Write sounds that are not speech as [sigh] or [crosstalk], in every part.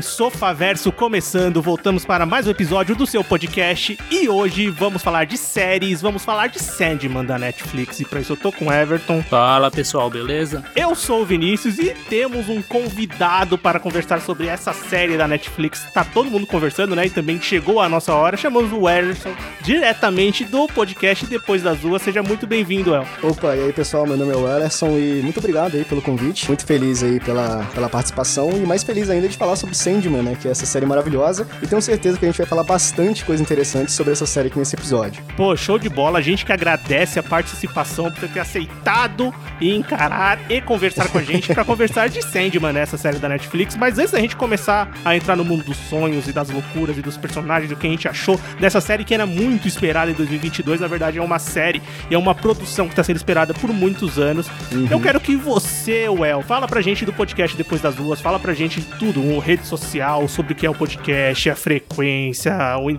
bem, Sofaverso começando, voltamos para mais um episódio do seu podcast e hoje vamos falar de séries, vamos falar de Sandman da Netflix e para isso eu tô com o Everton. Fala pessoal, beleza? Eu sou o Vinícius e temos um convidado para conversar sobre essa série da Netflix. Tá todo mundo conversando, né? E também chegou a nossa hora. Chamamos o Ellison diretamente do podcast Depois das Duas. Seja muito bem-vindo, El. Opa, e aí pessoal, meu nome é o Ellison e muito obrigado aí pelo convite. Muito feliz aí pela, pela participação e mais feliz ainda de falar sobre Sandman, né? Que é essa série maravilhosa. E tenho certeza que a gente vai falar bastante coisa interessante sobre essa série aqui nesse episódio. Pô, show de bola. A gente que agradece a participação por ter aceitado e encarar e conversar com a gente para conversar de Sandman, né? Essa série da Netflix. Mas antes da gente começar a entrar no mundo dos sonhos e das loucuras e dos personagens, do que a gente achou dessa série que era muito esperada em 2022, na verdade é uma série e é uma produção que está sendo esperada por muitos anos. Eu quero que você, Well, fala pra gente do podcast Depois das Duas, fala pra gente tudo, o rede social, sobre o que é o podcast, a frequência,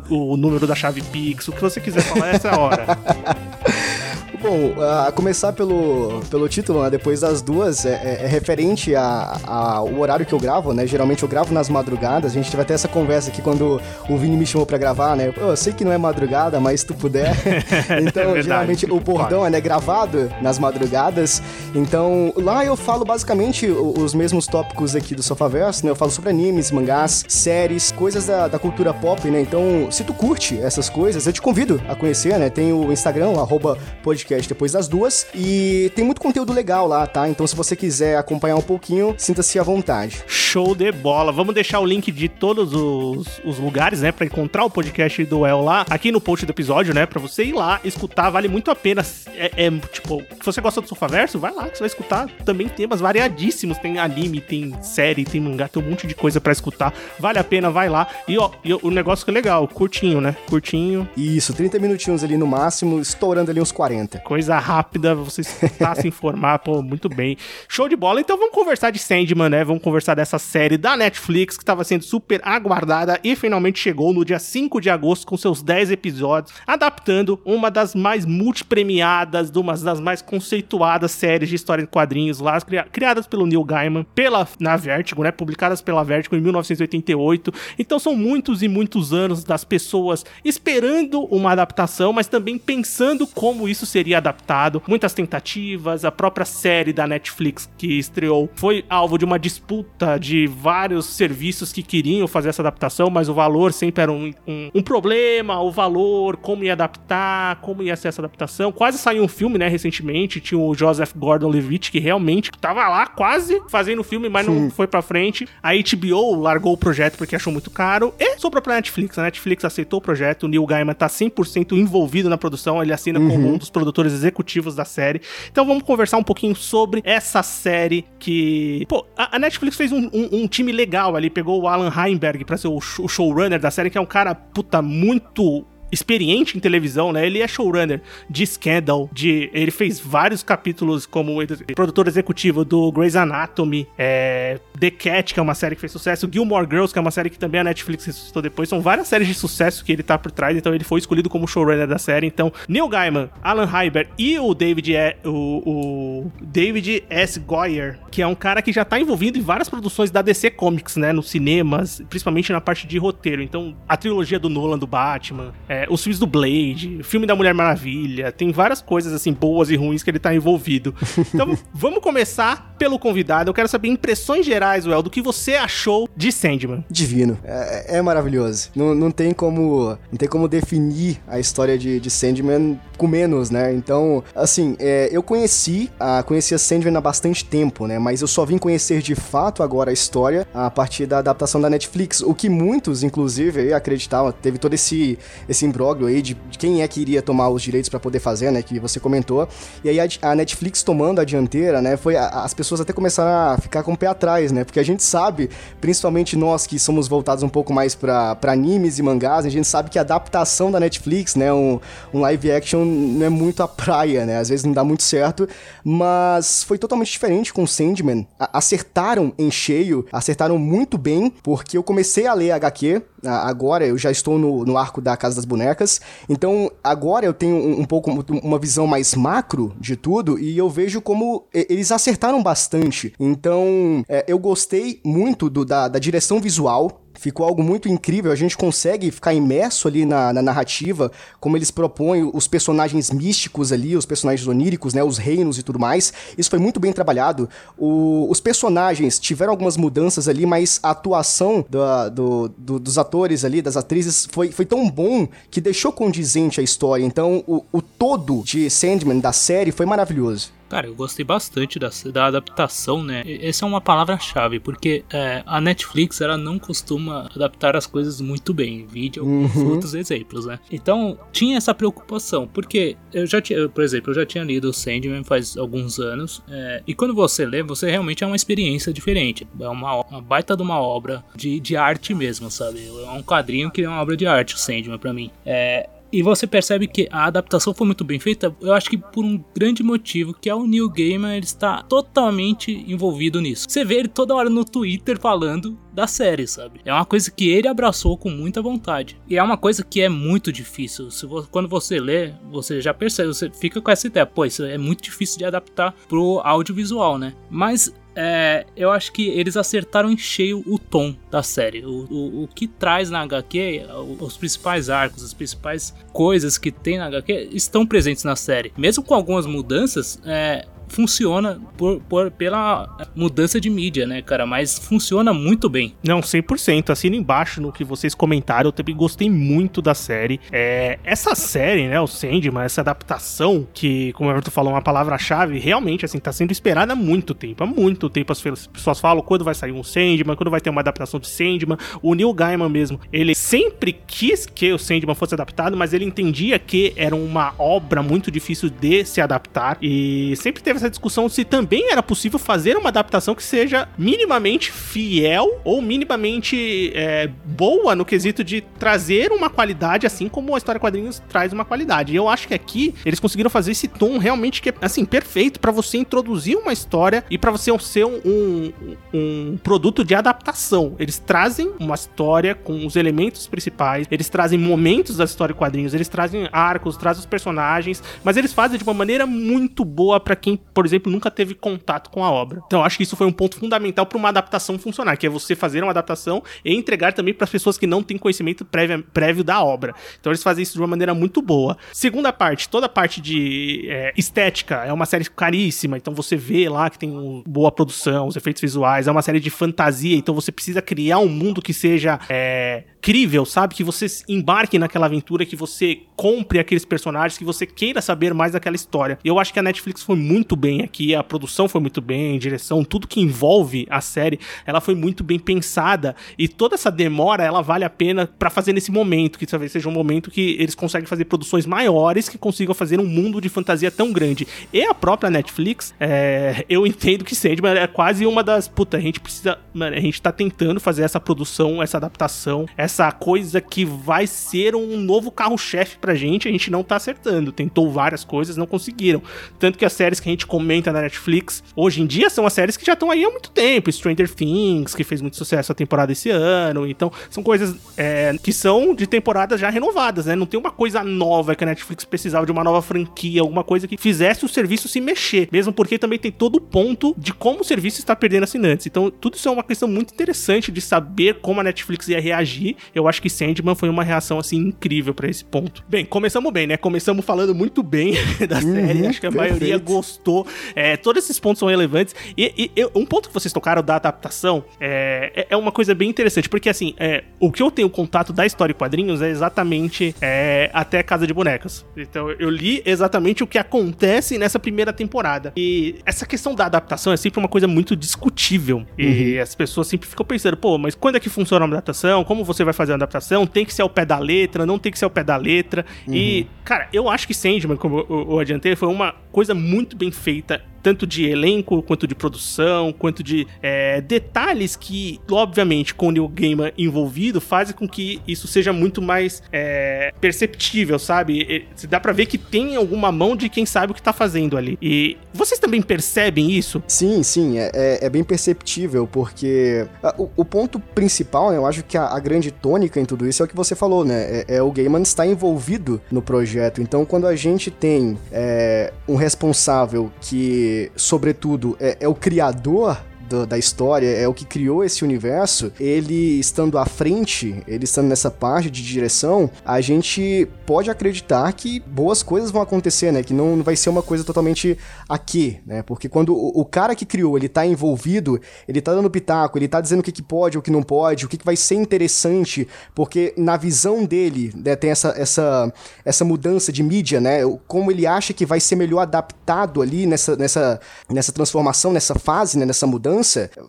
o, o número da chave Pix, o que você quiser falar, essa é a hora. [laughs] Bom, a começar pelo, pelo título, né, depois das duas, é, é- é referente ao horário que eu gravo, né? Geralmente eu gravo nas madrugadas. A gente teve até essa conversa aqui quando o Vini me chamou pra gravar, né? Pô, eu sei que não é madrugada, mas se tu puder. [laughs] então, verdade, geralmente o bordão é né, gravado nas madrugadas. Então, lá eu falo basicamente os mesmos tópicos aqui do Sofaverso, né? Eu falo sobre animes, mangás, séries, coisas da, da cultura pop, né? Então, se tu curte essas coisas, eu te convido a conhecer, né? Tem o Instagram, o arroba podcast depois das duas. E tem muito conteúdo legal lá, tá? Então, se você quiser acompanhar um pouquinho, sinta-se à vontade. Show de bola. Vamos deixar o link de todos os, os lugares, né, Pra encontrar o podcast do El lá, aqui no post do episódio, né, Pra você ir lá escutar, vale muito a pena. É, é, tipo, se você gosta do Sofaverso, vai lá que você vai escutar também temas variadíssimos. Tem anime, tem série, tem mangá, tem um monte de coisa pra escutar. Vale a pena, vai lá. E ó, e o negócio que é legal, curtinho, né? Curtinho, Isso, 30 minutinhos ali no máximo, estourando ali uns 40. Coisa rápida, você escutar, se informar, pô, muito bem. Show de bola. Então vamos conversar de Sandman, né? Vamos conversar dessa série da Netflix que estava sendo super aguardada e finalmente chegou no dia 5 de agosto com seus 10 episódios, adaptando uma das mais multipremiadas, de uma das mais conceituadas séries de história em quadrinhos lá, cria- criadas pelo Neil Gaiman, pela, na Vertigo, né? Publicadas pela Vertigo em 1988. Então são muitos e muitos anos das pessoas esperando uma adaptação, mas também pensando como isso seria adaptado. Muitas tentativas, a própria série da Netflix que estreou foi alvo de uma disputa de vários serviços que queriam fazer essa adaptação, mas o valor sempre era um, um, um problema, o valor, como ia adaptar, como ia ser essa adaptação. Quase saiu um filme, né, recentemente, tinha o Joseph Gordon-Levitt, que realmente tava lá quase fazendo o filme, mas não foi pra frente. A HBO largou o projeto porque achou muito caro e sobrou pra Netflix. A Netflix aceitou o projeto, o Neil Gaiman tá 100% envolvido na produção, ele assina como um dos produtores executivos da série. Então vamos conversar um pouquinho sobre essa série que... Pô, a, Netflix fez um, um- um time legal ali, pegou o Alan Heinberg pra ser o, o showrunner da série, que é um cara, puta, muito experiente em televisão, né? Ele é showrunner de Scandal, de ele fez vários capítulos como produtor executivo do Grey's Anatomy, é, The Cat, que é uma série que fez sucesso, Gilmore Girls, que é uma série que também a Netflix ressuscitou depois. São várias séries de sucesso que ele tá por trás, então ele foi escolhido como showrunner da série. Então, Neil Gaiman, Alan Hyber e o David o, o David S. Goyer, que é um cara que já tá envolvido em várias produções da DC Comics, né, nos cinemas, principalmente na parte de roteiro. Então, a trilogia do Nolan do Batman, é, os filmes do Blade, o filme da Mulher Maravilha, tem várias coisas assim boas e ruins que ele tá envolvido. [laughs] Então, vamos começar pelo convidado. Eu quero saber impressões gerais, Well, do que você achou de Sandman. Divino. É, é maravilhoso. Não, não tem como não tem como definir a história de, de Sandman com menos, né? Então, assim, é, eu conheci a conhecia Sandman há bastante tempo, né? Mas eu só vim conhecer de fato agora a história a partir da adaptação da Netflix, o que muitos, inclusive, acreditavam, teve todo esse esse imbróglio aí de, de quem é que iria tomar os direitos para poder fazer, né? Que você comentou. E aí a, a Netflix tomando a dianteira, né? Foi a, as pessoas até começaram a ficar com o pé atrás, né? Porque a gente sabe, principalmente nós que somos voltados um pouco mais para animes e mangás, a gente sabe que a adaptação da Netflix, né? Um, um live action não é muito a praia, né? Às vezes não dá muito certo, mas foi totalmente diferente com Sandman. A, acertaram em cheio, acertaram muito bem, porque eu comecei a ler HQ, agora eu já estou no, no arco da Casa das Bonecas, então agora eu tenho um, um pouco uma visão mais macro de tudo e eu vejo como eles acertaram bastante. Então é, eu gostei muito do, da, da direção visual ficou algo muito incrível. A gente consegue ficar imerso ali na, na, narrativa, como eles propõem os personagens místicos ali, os personagens oníricos, né, os reinos e tudo mais. Isso foi muito bem trabalhado. O, os personagens tiveram algumas mudanças ali, mas a atuação do, do, do, dos atores ali, das atrizes, foi, foi tão bom que deixou condizente a história. Então, o, o todo de Sandman, da série, foi maravilhoso. Cara, eu gostei bastante da, da adaptação, né? Essa é uma palavra-chave, porque é, a Netflix ela não costuma adaptar as coisas muito bem. Vídeo, uhum. outros exemplos, né? Então, tinha essa preocupação, porque eu já tinha, por exemplo, eu já tinha lido o Sandman faz alguns anos, é, e quando você lê, você realmente é uma experiência diferente. É uma, uma baita de uma obra de, de arte mesmo, sabe? É um quadrinho que é uma obra de arte, o Sandman, pra mim. É, e você percebe que a adaptação foi muito bem feita, eu acho que por um grande motivo, que é o Neil Gaiman, ele está totalmente envolvido nisso. Você vê ele toda hora no Twitter falando da série, sabe? É uma coisa que ele abraçou com muita vontade. E é uma coisa que é muito difícil. Se você, quando você lê, você já percebe, você fica com essa ideia, pô, isso é muito difícil de adaptar pro audiovisual, né? Mas é, eu acho que eles acertaram em cheio o tom da série. O, o, o que traz na HQ, os principais arcos, as principais coisas que tem na HQ estão presentes na série. Mesmo com algumas mudanças, é, funciona por, por, pela mudança de mídia, né, cara? Mas funciona muito bem. Não, 100%. Assino embaixo no que vocês comentaram. Eu também gostei muito da série. É, essa série, né, o Sandman, essa adaptação, que, como o Everton falou, é uma palavra-chave, realmente, assim, tá sendo esperada há muito tempo. Há muito tempo as pessoas falam quando vai sair um Sandman, quando vai ter uma adaptação de Sandman. O Neil Gaiman mesmo, ele sempre quis que o Sandman fosse adaptado, mas ele entendia que era uma obra muito difícil de se adaptar e sempre teve essa discussão se também era possível fazer uma adaptação que seja minimamente fiel ou minimamente é, boa no quesito de trazer uma qualidade, assim como a história quadrinhos traz uma qualidade. E eu acho que aqui eles conseguiram fazer esse tom realmente que é, assim, perfeito para você introduzir uma história e para você ser um, um, um produto de adaptação. Eles trazem uma história com os elementos principais, eles trazem momentos da história quadrinhos, eles trazem arcos, trazem os personagens, mas eles fazem de uma maneira muito boa para quem, por exemplo, nunca teve contato com a obra. Então, acho que isso foi um ponto fundamental para uma adaptação funcionar, que é você fazer uma adaptação e entregar também para as pessoas que não têm conhecimento prévio, prévio da obra. Então, eles fazem isso de uma maneira muito boa. Segunda parte, toda a parte de é, estética é uma série caríssima, então você vê lá que tem boa produção, os efeitos visuais, é uma série de fantasia, então você precisa criar um mundo que seja é, crível, sabe? Que você embarque naquela aventura, que você compre aqueles personagens, que você queira saber mais daquela história. E eu acho que a Netflix foi muito bem aqui, a produção foi muito bem, a direção, tudo que envolve a série, ela foi muito bem pensada e toda essa demora, ela vale a pena para fazer nesse momento, que talvez seja um momento que eles conseguem fazer produções maiores que consigam fazer um mundo de fantasia tão grande. E a própria Netflix, é, [laughs] eu entendo que Sandman é quase uma das, puta, a gente precisa, mano, a gente tá tentando fazer essa produção, essa adaptação, essa coisa que vai ser um novo carro-chefe pra gente, a gente não tá acertando. Tentou várias coisas, não conseguiram. Tanto que as séries que a gente comenta na Netflix, hoje em dia são as séries que já estão aí há muito tempo. Stranger Things, que fez muito sucesso a temporada esse ano. Então, são coisas é, que são de temporadas já renovadas, né? Não tem uma coisa nova que a Netflix precisava de uma nova franquia, alguma coisa que fizesse o serviço se mexer. Mesmo porque também tem todo o ponto de como o serviço está perdendo assinantes. Então, tudo isso é uma questão muito interessante de saber como a Netflix ia reagir. Eu acho que Sandman foi uma reação, assim, incrível para esse ponto. Bem, começamos bem, né? Começamos falando muito bem [laughs] da série. Uhum, acho que a perfeito. maioria gostou explicou. É, todos esses pontos são relevantes. E, e, um ponto que vocês tocaram da adaptação é, é, é uma coisa bem interessante, porque assim, é, o que eu tenho contato da história e quadrinhos é exatamente é, até Casa de Bonecas. Então eu li exatamente o que acontece nessa primeira temporada. E essa questão da adaptação é sempre uma coisa muito discutível. E uhum. as pessoas sempre ficam pensando, pô, mas quando é que funciona uma adaptação? Como você vai fazer uma adaptação? Tem que ser ao pé da letra, não tem que ser ao pé da letra. Uhum. E, cara, eu acho que Sandman, como eu, eu adiantei, foi uma coisa muito bem feita state that tanto de elenco, quanto de produção, quanto de é, detalhes que, obviamente, com o Neil Gaiman envolvido, fazem com que isso seja muito mais é, perceptível, sabe? E, dá para ver que tem alguma mão de quem sabe o que tá fazendo ali. E vocês também percebem isso? Sim, sim, é, é, é bem perceptível, porque o, o, ponto principal, né, eu acho que a, a, grande tônica em tudo isso é o que você falou, né? É, é o Gaiman estar envolvido no projeto. Então, quando a gente tem é, um responsável que sobretudo, é, é o criador do, da história, é o que criou esse universo, ele estando à frente, ele estando nessa parte de direção, a gente pode acreditar que boas coisas vão acontecer, né? Que não, vai ser uma coisa totalmente aqui, né? Porque quando o, o, cara que criou, ele tá envolvido, ele tá dando pitaco, ele tá dizendo o que, que pode, o que não pode, o que, que vai ser interessante, porque na visão dele, né, tem essa, essa, essa mudança de mídia, né? Como ele acha que vai ser melhor adaptado ali nessa, nessa, nessa transformação, nessa fase, né? Nessa mudança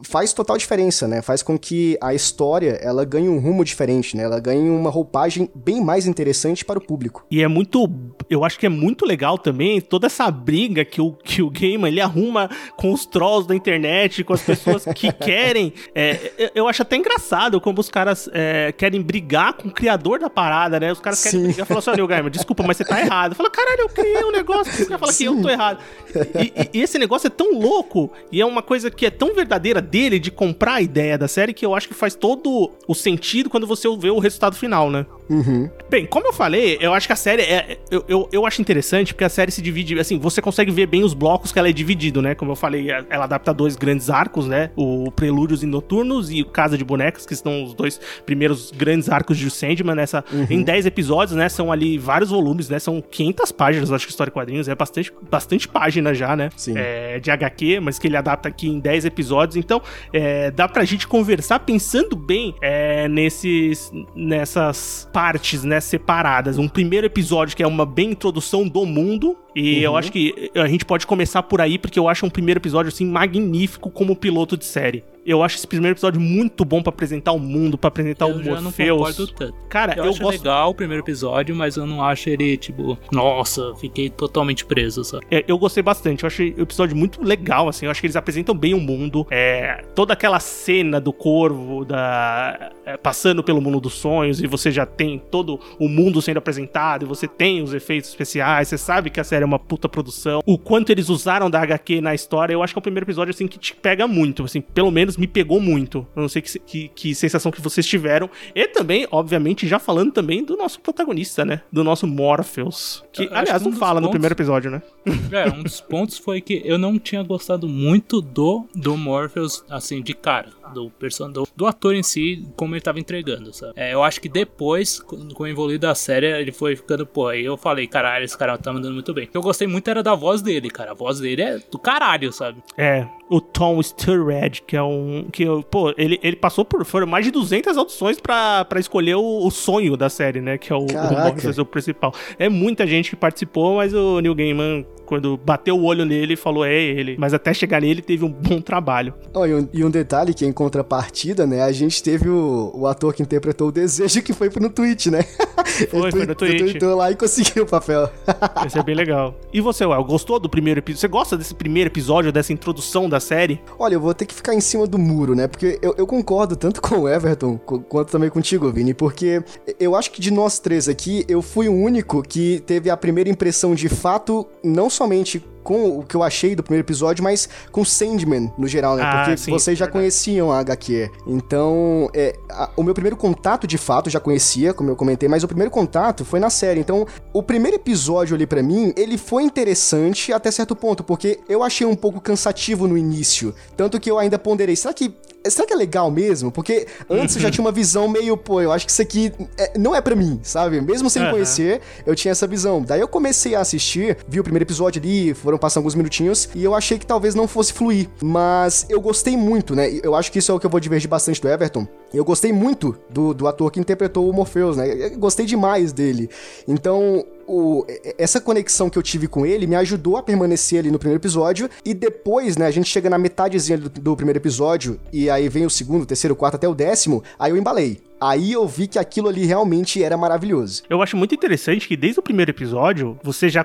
faz total diferença, né? Faz com que a história ela ganhe um rumo diferente, né? Ela ganhe uma roupagem bem mais interessante para o público. E é muito, eu acho que é muito legal também toda essa briga que o que o gamer ele arruma com os trolls da internet, com as pessoas que [laughs] querem. É, eu acho até engraçado como os caras é, querem brigar com o criador da parada, né? Os caras querem Sim. brigar, falam assim, olha, desculpa, mas você tá errado. Fala, caralho, eu criei um negócio, você fala que eu tô errado. E, e, e esse negócio é tão louco e é uma coisa que é tão verdadeira dele de comprar a ideia da série que eu acho que faz todo o sentido quando você vê o resultado final, né? Uhum. Bem, como eu falei, eu acho que a série é. Eu, eu, eu, acho interessante porque a série se divide. Assim, você consegue ver bem os blocos que ela é dividido, né? Como eu falei, ela adapta dois grandes arcos, né? O Prelúdios e Noturnos e o Casa de Bonecas, que são os dois primeiros grandes arcos de Sandman nessa. Uhum. Em 10 episódios, né? São ali vários volumes, né? São 500 páginas, acho que História Quadrinhos. É bastante, bastante página já, né? Sim. É, de HQ, mas que ele adapta aqui em 10 episódios. Então, é, dá pra gente conversar pensando bem é, nesses, nessas partes, né? separadas. Um primeiro episódio que é uma bem introdução do mundo, e uhum. eu acho que a gente pode começar por aí, porque eu acho um primeiro episódio, assim, magnífico como piloto de série. Eu acho esse primeiro episódio muito bom para apresentar o mundo, para apresentar eu o já Morpheus. Não tanto. Cara, eu, eu acho gosto... legal o primeiro episódio, mas eu não acho ele, tipo, nossa, fiquei totalmente preso, sabe? É, eu gostei bastante. Eu achei o episódio muito legal, assim. Eu acho que eles apresentam bem o mundo. É, toda aquela cena do corvo, da é, passando pelo mundo dos sonhos, e você já tem todo o mundo sendo apresentado, e você tem os efeitos especiais, você sabe que a série é uma puta produção. O quanto eles usaram da HQ na história, eu acho que é o primeiro episódio, assim, que te pega muito, assim, pelo menos me pegou muito. Eu não sei que, que, que sensação que vocês tiveram. E também, obviamente, já falando também do nosso protagonista, né? Do nosso Morpheus. Que, eu aliás, não fala pontos... no primeiro episódio, né? [laughs] É, um dos pontos foi que eu não tinha gostado muito do, do Morpheus, assim, de cara do personagem, do, do, ator em si, como ele tava entregando, sabe? É, eu acho que depois, com o envolvido da série, ele foi ficando, pô, aí eu falei, caralho, esse cara tá mandando muito bem. O que eu gostei muito era da voz dele, cara. A voz dele é do caralho, sabe? É, o Tom Sturridge, que é um. que Pô, ele, ele passou por. Foram mais de 200 audições pra, pra escolher o, o sonho da série, né? Que é o, o, o principal. É muita gente que participou, mas o Neil Gaiman quando bateu o olho nele, falou é ele. Mas até chegar nele, teve um bom trabalho. Oh, e, um, e, um, detalhe que em contrapartida, né? A gente teve o, o ator que interpretou o desejo que foi no Twitch, né? Foi, [laughs] foi no Twitch. Tweetou lá e conseguiu o papel. [laughs] Isso é bem legal. E você, Well, gostou do primeiro episódio? Você gosta desse primeiro episódio, dessa introdução da série? Olha, eu vou ter que ficar em cima do muro, né? Porque eu, eu concordo tanto com o Everton quanto também contigo, Vini, porque eu acho que de nós três aqui, eu fui o único que teve a primeira impressão de fato, não somente com o que eu achei do primeiro episódio, mas com Sandman no geral, né? Ah, Porque sim, vocês já verdade. conheciam a HQ. Então, é, a, o meu primeiro contato, de fato, já conhecia, como eu comentei, mas o primeiro contato foi na série. Então, o primeiro episódio ali para mim, ele foi interessante até certo ponto, porque eu achei um pouco cansativo no início. Tanto que eu ainda ponderei, será que será que é legal mesmo? Porque antes eu já [laughs] tinha uma visão meio, pô, eu acho que isso aqui é- não é pra mim, sabe? Mesmo sem Aham. conhecer, eu tinha essa visão. Daí eu comecei a assistir, vi o primeiro episódio ali, foram passando alguns minutinhos, e eu achei que talvez não fosse fluir. Mas eu gostei muito, né? Eu acho que isso é o que eu vou divergir bastante do Everton. Eu gostei muito do, do ator que interpretou o Morpheus, né? Eu gostei demais dele. Então, o- essa conexão que eu tive com ele me ajudou a permanecer ali no primeiro episódio. E depois, né, a gente chega na metadezinha do, do primeiro episódio, e aí vem o segundo, terceiro, quarto até o décimo, aí eu embalei. Aí eu vi que aquilo ali realmente era maravilhoso. Eu acho muito interessante que desde o primeiro episódio, você já.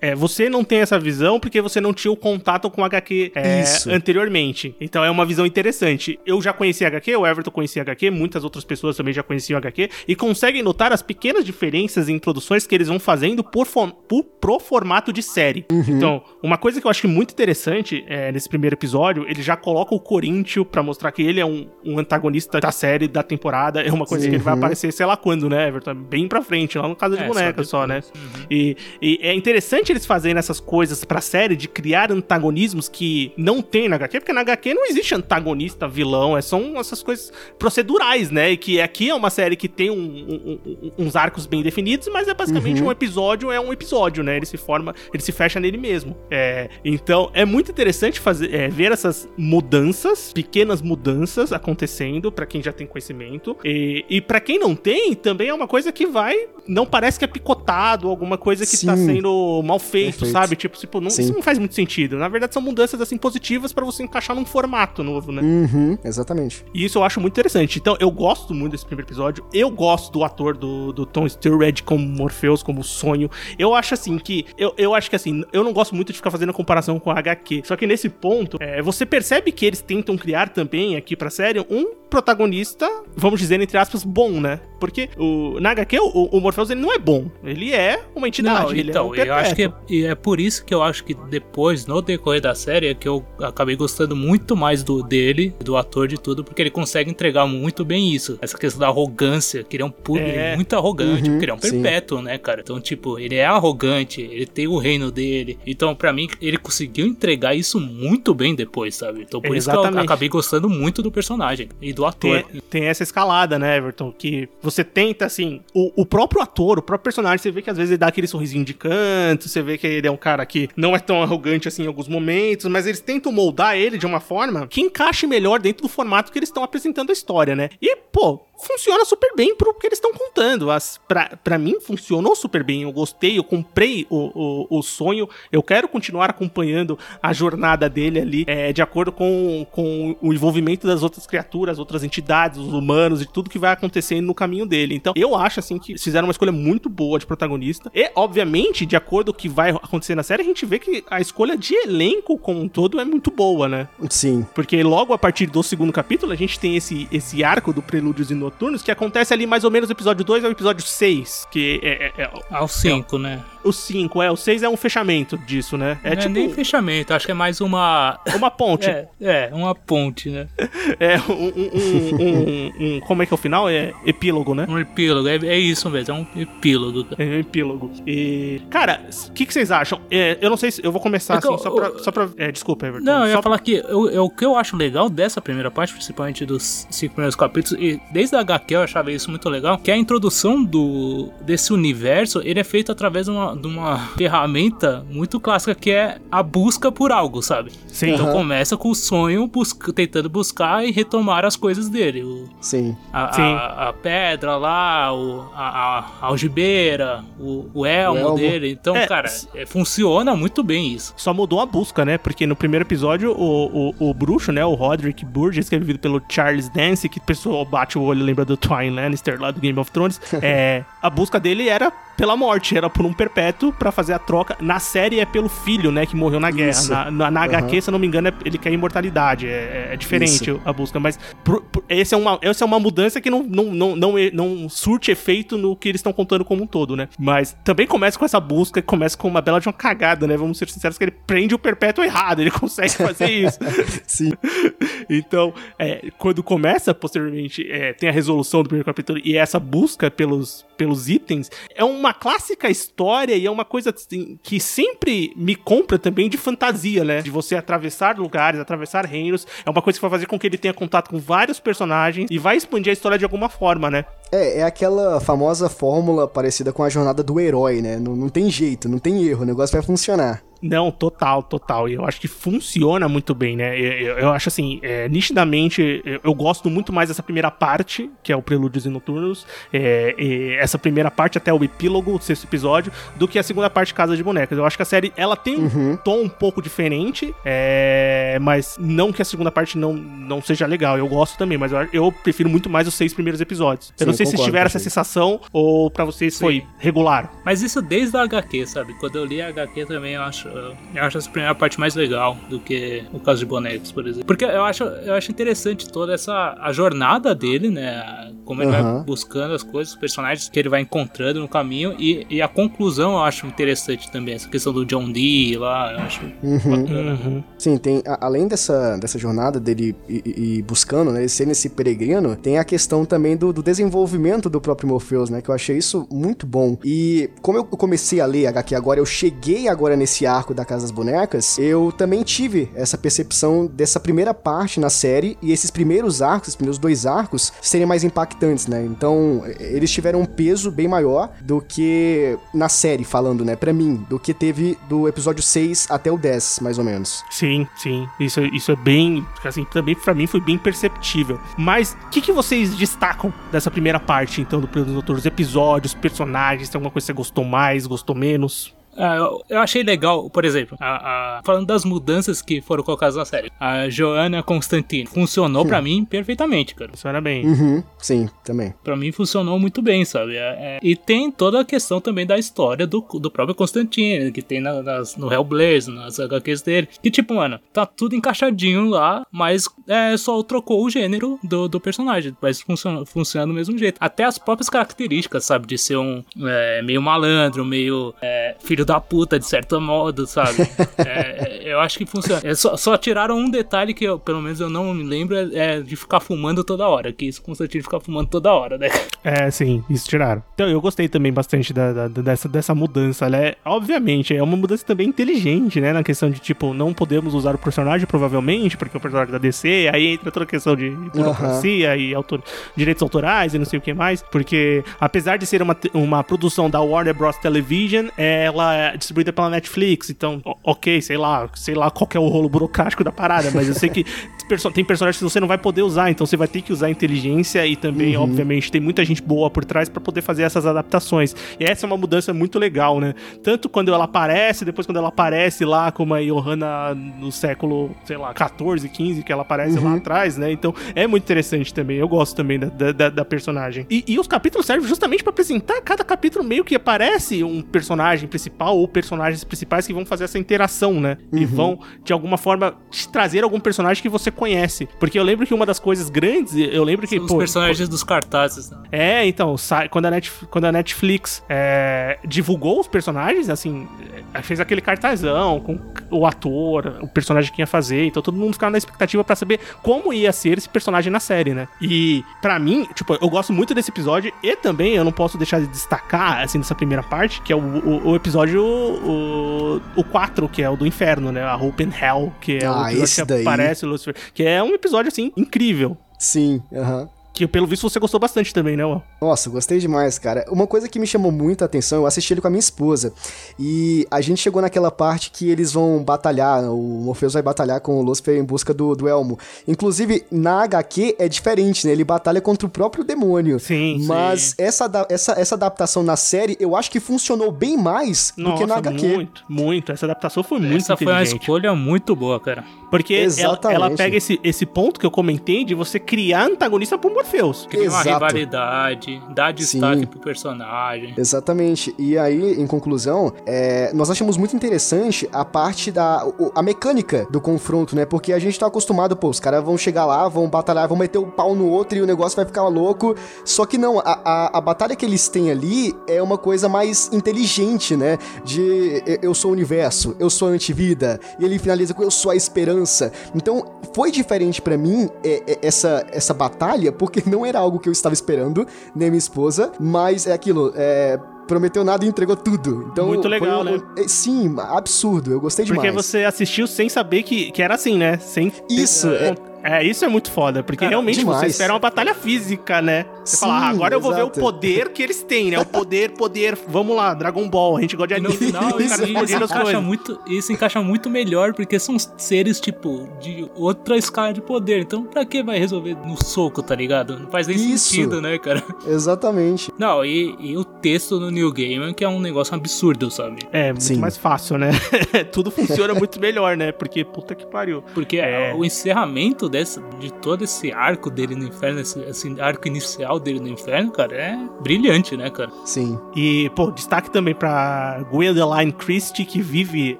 é, você não tem essa visão porque você não tinha o contato com o HQ é, anteriormente. Então é uma visão interessante. Eu já conhecia HQ, o Everton conhecia HQ, muitas outras pessoas também já conheciam HQ, e conseguem notar as pequenas diferenças em produções que eles vão fazendo por, por- pro formato de série. Então, uma coisa que eu acho muito interessante é, nesse primeiro episódio, ele já coloca o Corinthians pra mostrar que ele é um, um antagonista da série, da temporada. É uma coisa que ele vai Uhum. aparecer, sei lá quando, né, Everton? Bem pra frente, lá no Casa de É, Boneca só só, né? Uhum. E, e é interessante eles fazerem essas coisas pra série de criar antagonismos que não tem na HQ, porque na HQ não existe antagonista, vilão, é, são essas coisas procedurais, né? E que aqui é uma série que tem um- um- um- uns arcos bem definidos, mas é basicamente um episódio, é um episódio, né? Ele se forma, ele se fecha nele mesmo. É, então é muito interessante fazer, é, ver essas mudanças, pequenas mudanças acontecendo pra quem já tem conhecimento. E, e para quem não tem, também é uma coisa que vai. Não parece que é picotado, alguma coisa que tá Sim. sendo mal feito, Perfeito. sabe? Tipo, tipo não, Sim. isso não faz muito sentido. Na verdade, são mudanças assim positivas pra você encaixar num formato novo, né? Uhum, exatamente. E isso eu acho muito interessante. Então, eu gosto muito desse primeiro episódio. Eu gosto do ator do, do Tom Sturridge como Morpheus, como sonho. Eu acho assim que. Eu, eu acho que assim, eu não gosto muito de ficar fazendo comparação com a HQ. Só que nesse ponto, é, você percebe que eles tentam criar também aqui pra série um protagonista, vamos dizer, entre aspas, bom, né? Porque o, na HQ, o, o Morpheus ele não é bom. Ele é uma entidade. Não, ele então, é um eu acho que é, e é por isso que eu acho que depois, no decorrer da série, é que eu acabei gostando muito mais do dele, do ator de tudo, porque ele consegue entregar muito bem isso. Essa questão da arrogância, que ele é um pu- É. ele é muito arrogante, Uhum, porque ele é um sim. perpétuo, né, cara? Então, tipo, ele é arrogante, ele tem o reino dele. Então, pra mim, ele conseguiu entregar isso muito bem depois, sabe? Então, por isso que eu Exatamente. acabei gostando muito do personagem e do ator. Tem, tem essa escalada, né, Everton? Que você tenta, assim, o, o próprio ator, o próprio personagem, você vê que às vezes ele dá aquele sorrisinho de canto, você vê que ele é um cara que não é tão arrogante assim em alguns momentos, mas eles tentam moldar ele de uma forma que encaixe melhor dentro do formato que eles estão apresentando a história, né? E, pô, funciona super bem pro que eles estão contando. As, pra, pra mim, funcionou super bem. Eu gostei, eu comprei o, o, o sonho. Eu quero continuar acompanhando a jornada dele ali, é, de acordo com, com o envolvimento das outras criaturas, outras entidades, os humanos e tudo que vai acontecendo no caminho dele. Então, eu acho, assim, que fizeram uma escolha muito boa de protagonista. E, obviamente, de acordo com o que vai acontecer na série, a gente vê que a escolha de elenco como um todo é muito boa, né? Sim. Porque logo a partir do segundo capítulo, a gente tem esse, esse arco do Prelúdios e Noturnos, que acontece ali mais ou menos do episódio 2 ao episódio 6. Que é, é- é- Ao 5, né? o 5, é. O 6 é um fechamento disso, né? É não é tipo nem fechamento, acho que é mais uma. [laughs] uma ponte. É, é, uma ponte, né? [laughs] É um, um- um- um- Como é que é o final? É epílogo, né? Um epílogo, é, é isso mesmo, é um epílogo. É um epílogo. E. Cara, o que, que vocês acham? É, eu não sei se. Eu vou começar É assim, só pra. Só pra é, desculpa, Everton. Não, eu ia só falar que eu, eu- o que eu acho legal dessa primeira parte, principalmente dos cinco primeiros capítulos, e desde a HQ eu achava isso muito legal, que a introdução do, desse universo, ele é feito através de uma, de uma ferramenta muito clássica, que é a busca por algo, sabe? Sim. Então Aham. começa com o sonho busca- tentando buscar e retomar as coisas dele. O, Sim. a, Sim. a- a pedra lá, o, a, a algibeira, o, o elmo, O elmo. dele. Então, É, cara, é, funciona muito bem isso. Só mudou a busca, né? Porque no primeiro episódio, o, o, o bruxo, né? O Roderick Burgess, que é vivido pelo Charles Dance, que o pessoal bate o olho e lembra do Twine Lannister lá do Game of Thrones. [laughs] é, a busca dele era pela morte, era por um perpétuo pra fazer a troca. Na série é pelo filho, né? Que morreu na guerra. Na, na, na. HQ, se eu não me engano, é- ele quer imortalidade. É, é diferente Isso. a busca. Mas pro- pro- esse é uma, essa é uma mudança que não, não, não, não, não surte efeito no que eles estão contando como um todo, né? Mas também começa com essa busca, começa com uma bela de uma cagada, né? Vamos ser sinceros que ele prende o perpétuo errado, ele [laughs] consegue fazer isso. [laughs] Sim. [laughs] então, é, quando começa, posteriormente, é, tem a resolução do primeiro capítulo e essa busca pelos, pelos itens, é uma uma clássica história e é uma coisa assim, que sempre me compra também de fantasia, né? De você atravessar lugares, atravessar reinos. É uma coisa que vai fazer com que ele tenha contato com vários personagens e vai expandir a história de alguma forma, né? É, é aquela famosa fórmula parecida com a jornada do herói, né? Não, não tem jeito, não tem erro, o negócio vai funcionar. Não, total, total. E eu acho que funciona muito bem, né? Eu, eu acho assim, é, nitidamente, eu, eu, gosto muito mais dessa primeira parte, que é o Prelúdios e Noturnos, é, essa primeira parte até o epílogo, o sexto episódio, do que a segunda parte, Casa de Bonecas. Eu acho que a série, ela tem uhum. um tom um pouco diferente, é, mas não que a segunda parte não, não seja legal. Eu gosto também, mas eu, eu prefiro muito mais os seis primeiros episódios. Eu Sim, não sei se tiveram essa sensação ou para vocês Sim. foi regular. Mas isso desde a HQ, sabe? Quando eu li a HQ também, eu acho eu acho essa primeira parte mais legal do que o caso de bonecos, por exemplo. Porque eu acho, eu acho interessante toda essa a jornada dele, né? Como ele uhum. vai buscando as coisas, os personagens que ele vai encontrando no caminho e, e a conclusão eu acho interessante também. Essa questão do John Dee lá, eu acho uhum. bacana. Uhum. Sim, tem, a, além dessa, dessa jornada dele e, e buscando, né? Ele ser nesse peregrino, tem a questão também do, do desenvolvimento do próprio Morpheus, né? Que eu achei isso muito bom. E como eu comecei a ler HQ agora, eu cheguei agora nesse arco da Casa das Bonecas, eu também tive essa percepção dessa primeira parte na série e esses primeiros arcos, os primeiros dois arcos, serem mais impactantes, né? Então, eles tiveram um peso bem maior do que na série, falando, né? Pra mim, do que teve do episódio 6 até o 10, mais ou menos. Sim, sim. Isso, isso é bem. Assim, também pra mim foi bem perceptível. Mas o que, que vocês destacam dessa primeira parte, então, do Período Noturno? Os episódios, personagens, tem alguma coisa que você gostou mais, gostou menos? Ah, eu, eu, achei legal, por exemplo, a, a, falando das mudanças que foram colocadas na série. A Joana Constantine funcionou para mim perfeitamente, cara. Funciona bem. Uhum, sim, também. Para mim funcionou muito bem, sabe? É, é, e tem toda a questão também da história do, do próprio Constantine, que tem na, nas, no Hellblazer, nas HQs dele. Que tipo, mano, tá tudo encaixadinho lá, mas é, só trocou o gênero do, do personagem. Mas funciona, funciona do mesmo jeito. Até as próprias características, sabe? De ser um é, meio malandro, meio é, filho filho da puta, de certo modo, sabe? [laughs] é, é eu acho que funciona. É só, só, tiraram um detalhe que eu, pelo menos eu não me lembro, é, é de ficar fumando toda hora. Que isso Constantino ficar fumando toda hora, né? É, sim, isso tiraram. Então, eu gostei também bastante da, da, dessa, dessa mudança. Ela é, obviamente, é uma mudança também inteligente, né? Na questão de, tipo, não podemos usar o personagem, provavelmente, porque é o personagem da DC, aí entra toda a questão de burocracia uhum. e autor, direitos autorais e não sei o que mais. Porque, apesar de ser uma, uma produção da Warner Bros. Television, ela é distribuída pela Netflix, então, ok, sei lá, sei lá qual é o rolo burocrático da parada, mas eu sei que [laughs] tem personagens que você não vai poder usar, então você vai ter que usar inteligência e também, uhum. obviamente, tem muita gente boa por trás para poder fazer essas adaptações. E essa é uma mudança muito legal, né? Tanto quando ela aparece, depois quando ela aparece lá como a Johanna no século, sei lá, 14, 15, que ela aparece uhum. lá atrás, né? Então é muito interessante também. Eu gosto também da, da, da personagem. E, e, os capítulos servem justamente para apresentar cada capítulo meio que aparece um personagem principal principal ou personagens principais que vão fazer essa interação, né? Uhum. E vão, de alguma forma, te trazer algum personagem que você conhece. Porque eu lembro que uma das coisas grandes, eu lembro que. São pô, os personagens pô, dos cartazes, né? É, então, quando a, Net, quando a Netflix é, divulgou os personagens, assim, é, fez aquele cartazão com o ator, o personagem que ia fazer, então todo mundo ficava na expectativa para saber como ia ser esse personagem na série, né? E para mim, tipo, eu gosto muito desse episódio e também eu não posso deixar de destacar, assim, nessa primeira parte, que é o, o, o episódio episódio o, o 4, que é o do inferno, né? A Hope in Hell, que é ah, o episódio que daí... aparece o Lucifer. Que é um episódio, assim, incrível. Sim, aham. Uh -huh. Que pelo visto você gostou bastante também, né? Nossa, gostei demais, cara. Uma coisa que me chamou muito a atenção, eu assisti ele com a minha esposa. E a gente chegou naquela parte que eles vão batalhar, o Morpheus vai batalhar com o Lucifer em busca do, do Elmo. Inclusive, na HQ é diferente, né? Ele batalha contra o próprio demônio. Sim, Mas sim. Essa, essa, essa adaptação na série, eu acho que funcionou bem mais Nossa, do que na HQ. Muito, muito. Essa adaptação foi muito Essa foi uma escolha muito boa, cara. Porque ela, ela, pega esse, esse ponto que eu comentei de você criar antagonista pro Morpheus. Cria uma rivalidade, dá destaque Sim. pro personagem. Exatamente. E aí, em conclusão, é, nós achamos muito interessante a parte da. a mecânica do confronto, né? Porque a gente tá acostumado, pô, os caras vão chegar lá, vão batalhar, vão meter o um pau no outro e o negócio vai ficar louco. Só que não, a, a, a batalha que eles têm ali é uma coisa mais inteligente, né? De eu sou o universo, eu sou a antivida. E ele finaliza com eu sou a esperança então, foi diferente para mim é, é, essa, essa batalha, porque [laughs] não era algo que eu estava esperando, nem minha esposa, mas é aquilo, é, prometeu nada e entregou tudo. Então, Muito legal, um- né? é, Sim, absurdo. Eu gostei Porque demais. você assistiu sem saber que, que era assim, né? Sem ter- Isso, é- É, isso é muito foda, porque Cara, realmente você demais. espera uma batalha física, né? Você Sim, fala, ah, agora eu vou ver o poder que eles têm, né? O poder, poder, vamos lá, Dragon Ball, a gente gosta de E no anime, final, os isso, caras isso encaixa muito, isso encaixa muito melhor, porque são seres, tipo, de outra escala de poder. Então, pra que vai resolver no soco, tá ligado? Não faz nem Isso. sentido, né, cara? Exatamente. Não, e, e o texto no New Game que é um negócio absurdo, sabe? É, muito Sim. mais fácil, né? [laughs] Tudo funciona muito melhor, né? Porque puta que pariu. Porque É. o encerramento desse, de todo esse arco dele no inferno, esse, esse arco inicial dele no inferno, cara, é brilhante, né, cara? Sim. E, pô, destaque também pra Gwendoline Christie, que vive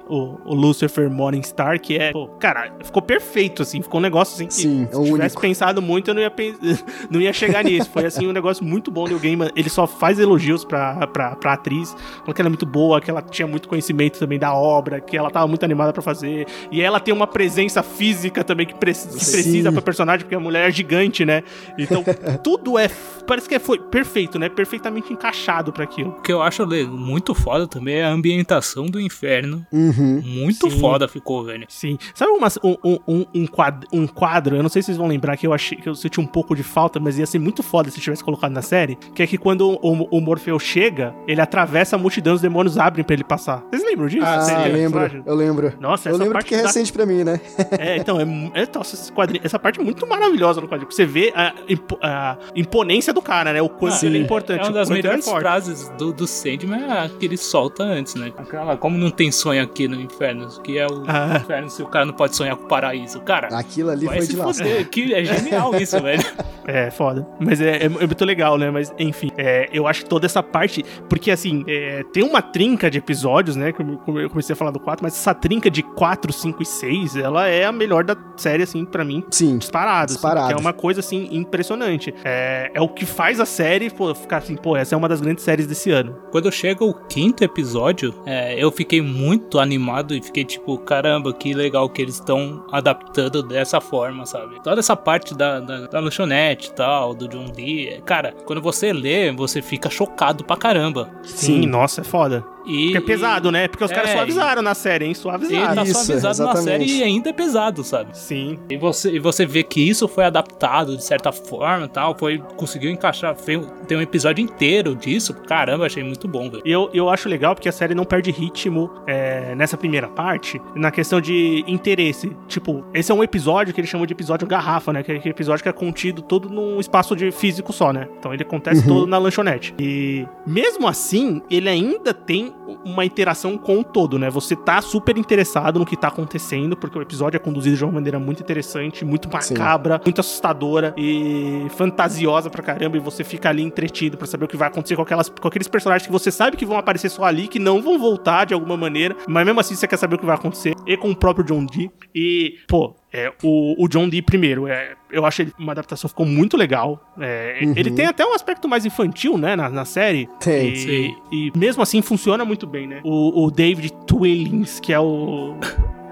o, o Lucifer Morningstar, que é, pô, cara, ficou perfeito, assim, ficou um negócio assim que Sim, é se o tivesse único. pensado muito, eu não ia, [laughs] não ia chegar nisso. Foi, assim, um negócio muito bom. O Gaiman, ele só faz elogios pra, pra, pra atriz, falou que ela é muito boa, que ela tinha muito conhecimento também da obra, que ela tava muito animada pra fazer. E ela tem uma presença física também que, que Sim. Precisa pra personagem, porque a mulher é gigante, né? Então, [laughs] tudo é. Parece que foi perfeito, né? Perfeitamente encaixado pra aquilo. O que eu acho muito foda também é a ambientação do inferno. Uhum. Muito Sim. foda ficou, velho. Sim. Sabe uma, um, um- um, quadro, um quadro, eu não sei se vocês vão lembrar, que eu achei que eu senti um pouco de falta, mas ia ser muito foda se tivesse colocado na série, que é que quando o, o Morfeu chega, ele atravessa a multidão, os demônios abrem pra ele passar. Vocês lembram disso? Ah, eu lembro, eu lembro. Nossa, eu essa lembro parte porque é da- recente pra mim, né? É, então, é, é nossa, esse quadrinho, essa parte é muito maravilhosa no quadrinho. Você vê a, impo- a imponência do cara, né? O quanto Ah, ele é é- importante. É uma das é melhores forte. frases do, do Sandman é a que ele solta antes, né? Aquela, como não tem sonho aqui no inferno? Que é o Ah. inferno se o cara não pode sonhar com o paraíso? Cara, Aquilo ali vai foi se de foder. Que é genial [laughs] isso, velho. É, foda. Mas é, é- é muito legal, né? Mas, enfim, é, eu acho que toda essa parte. Porque, assim, é, tem uma trinca de episódios, né? Que eu, como eu comecei a falar do 4, mas essa trinca de 4, 5 e 6, ela é a melhor da série, assim, pra mim. Sim. Disparado, assim, Disparado. porque é uma coisa, assim, impressionante. É, é o que faz a série, pô, ficar assim, pô, essa é uma das grandes séries desse ano. Quando chega o quinto episódio, é, eu fiquei muito animado e fiquei tipo, caramba, que legal que eles estão adaptando dessa forma, sabe? Toda essa parte da, da, da lanchonete e tal, do John Dee, cara, quando você lê, você fica chocado pra caramba. Sim, nossa, é foda. E, Porque é pesado, né? Porque os é, caras e- suavizaram na série, hein? E Suavizaram. tá Isso, suavizado na exatamente. série e ainda é pesado, sabe? Sim. E você, e você vê que isso foi adaptado de certa forma e tal, foi, conseguiu encaixar, foi, tem um episódio inteiro disso, caramba, achei muito bom, velho. E eu, eu acho legal porque a série não perde ritmo é, nessa primeira parte, na questão de interesse. Tipo, esse é um episódio que eles chamam de episódio garrafa, né? Que é aquele episódio que é contido todo num espaço de físico só, né? Então ele acontece todo na lanchonete. E mesmo assim, ele ainda tem uma interação com o todo, né? Você tá super interessado no que tá acontecendo, porque o episódio é conduzido de uma maneira muito interessante, muito Sim. macabra, muito assustadora e fantasiosa pra caramba, e você fica ali entretido pra saber o que vai acontecer com, aquelas, com aqueles personagens que você sabe que vão aparecer só ali, que não vão voltar de alguma maneira, mas mesmo assim você quer saber o que vai acontecer, e com o próprio John Dee. E, pô, é, o, o John Dee primeiro, é, eu acho ele uma adaptação ficou muito legal. É, Uhum. Ele tem até um aspecto mais infantil, né, na, na série. Tem. E, e mesmo assim funciona muito bem, né? O, o David Twillings, que é o.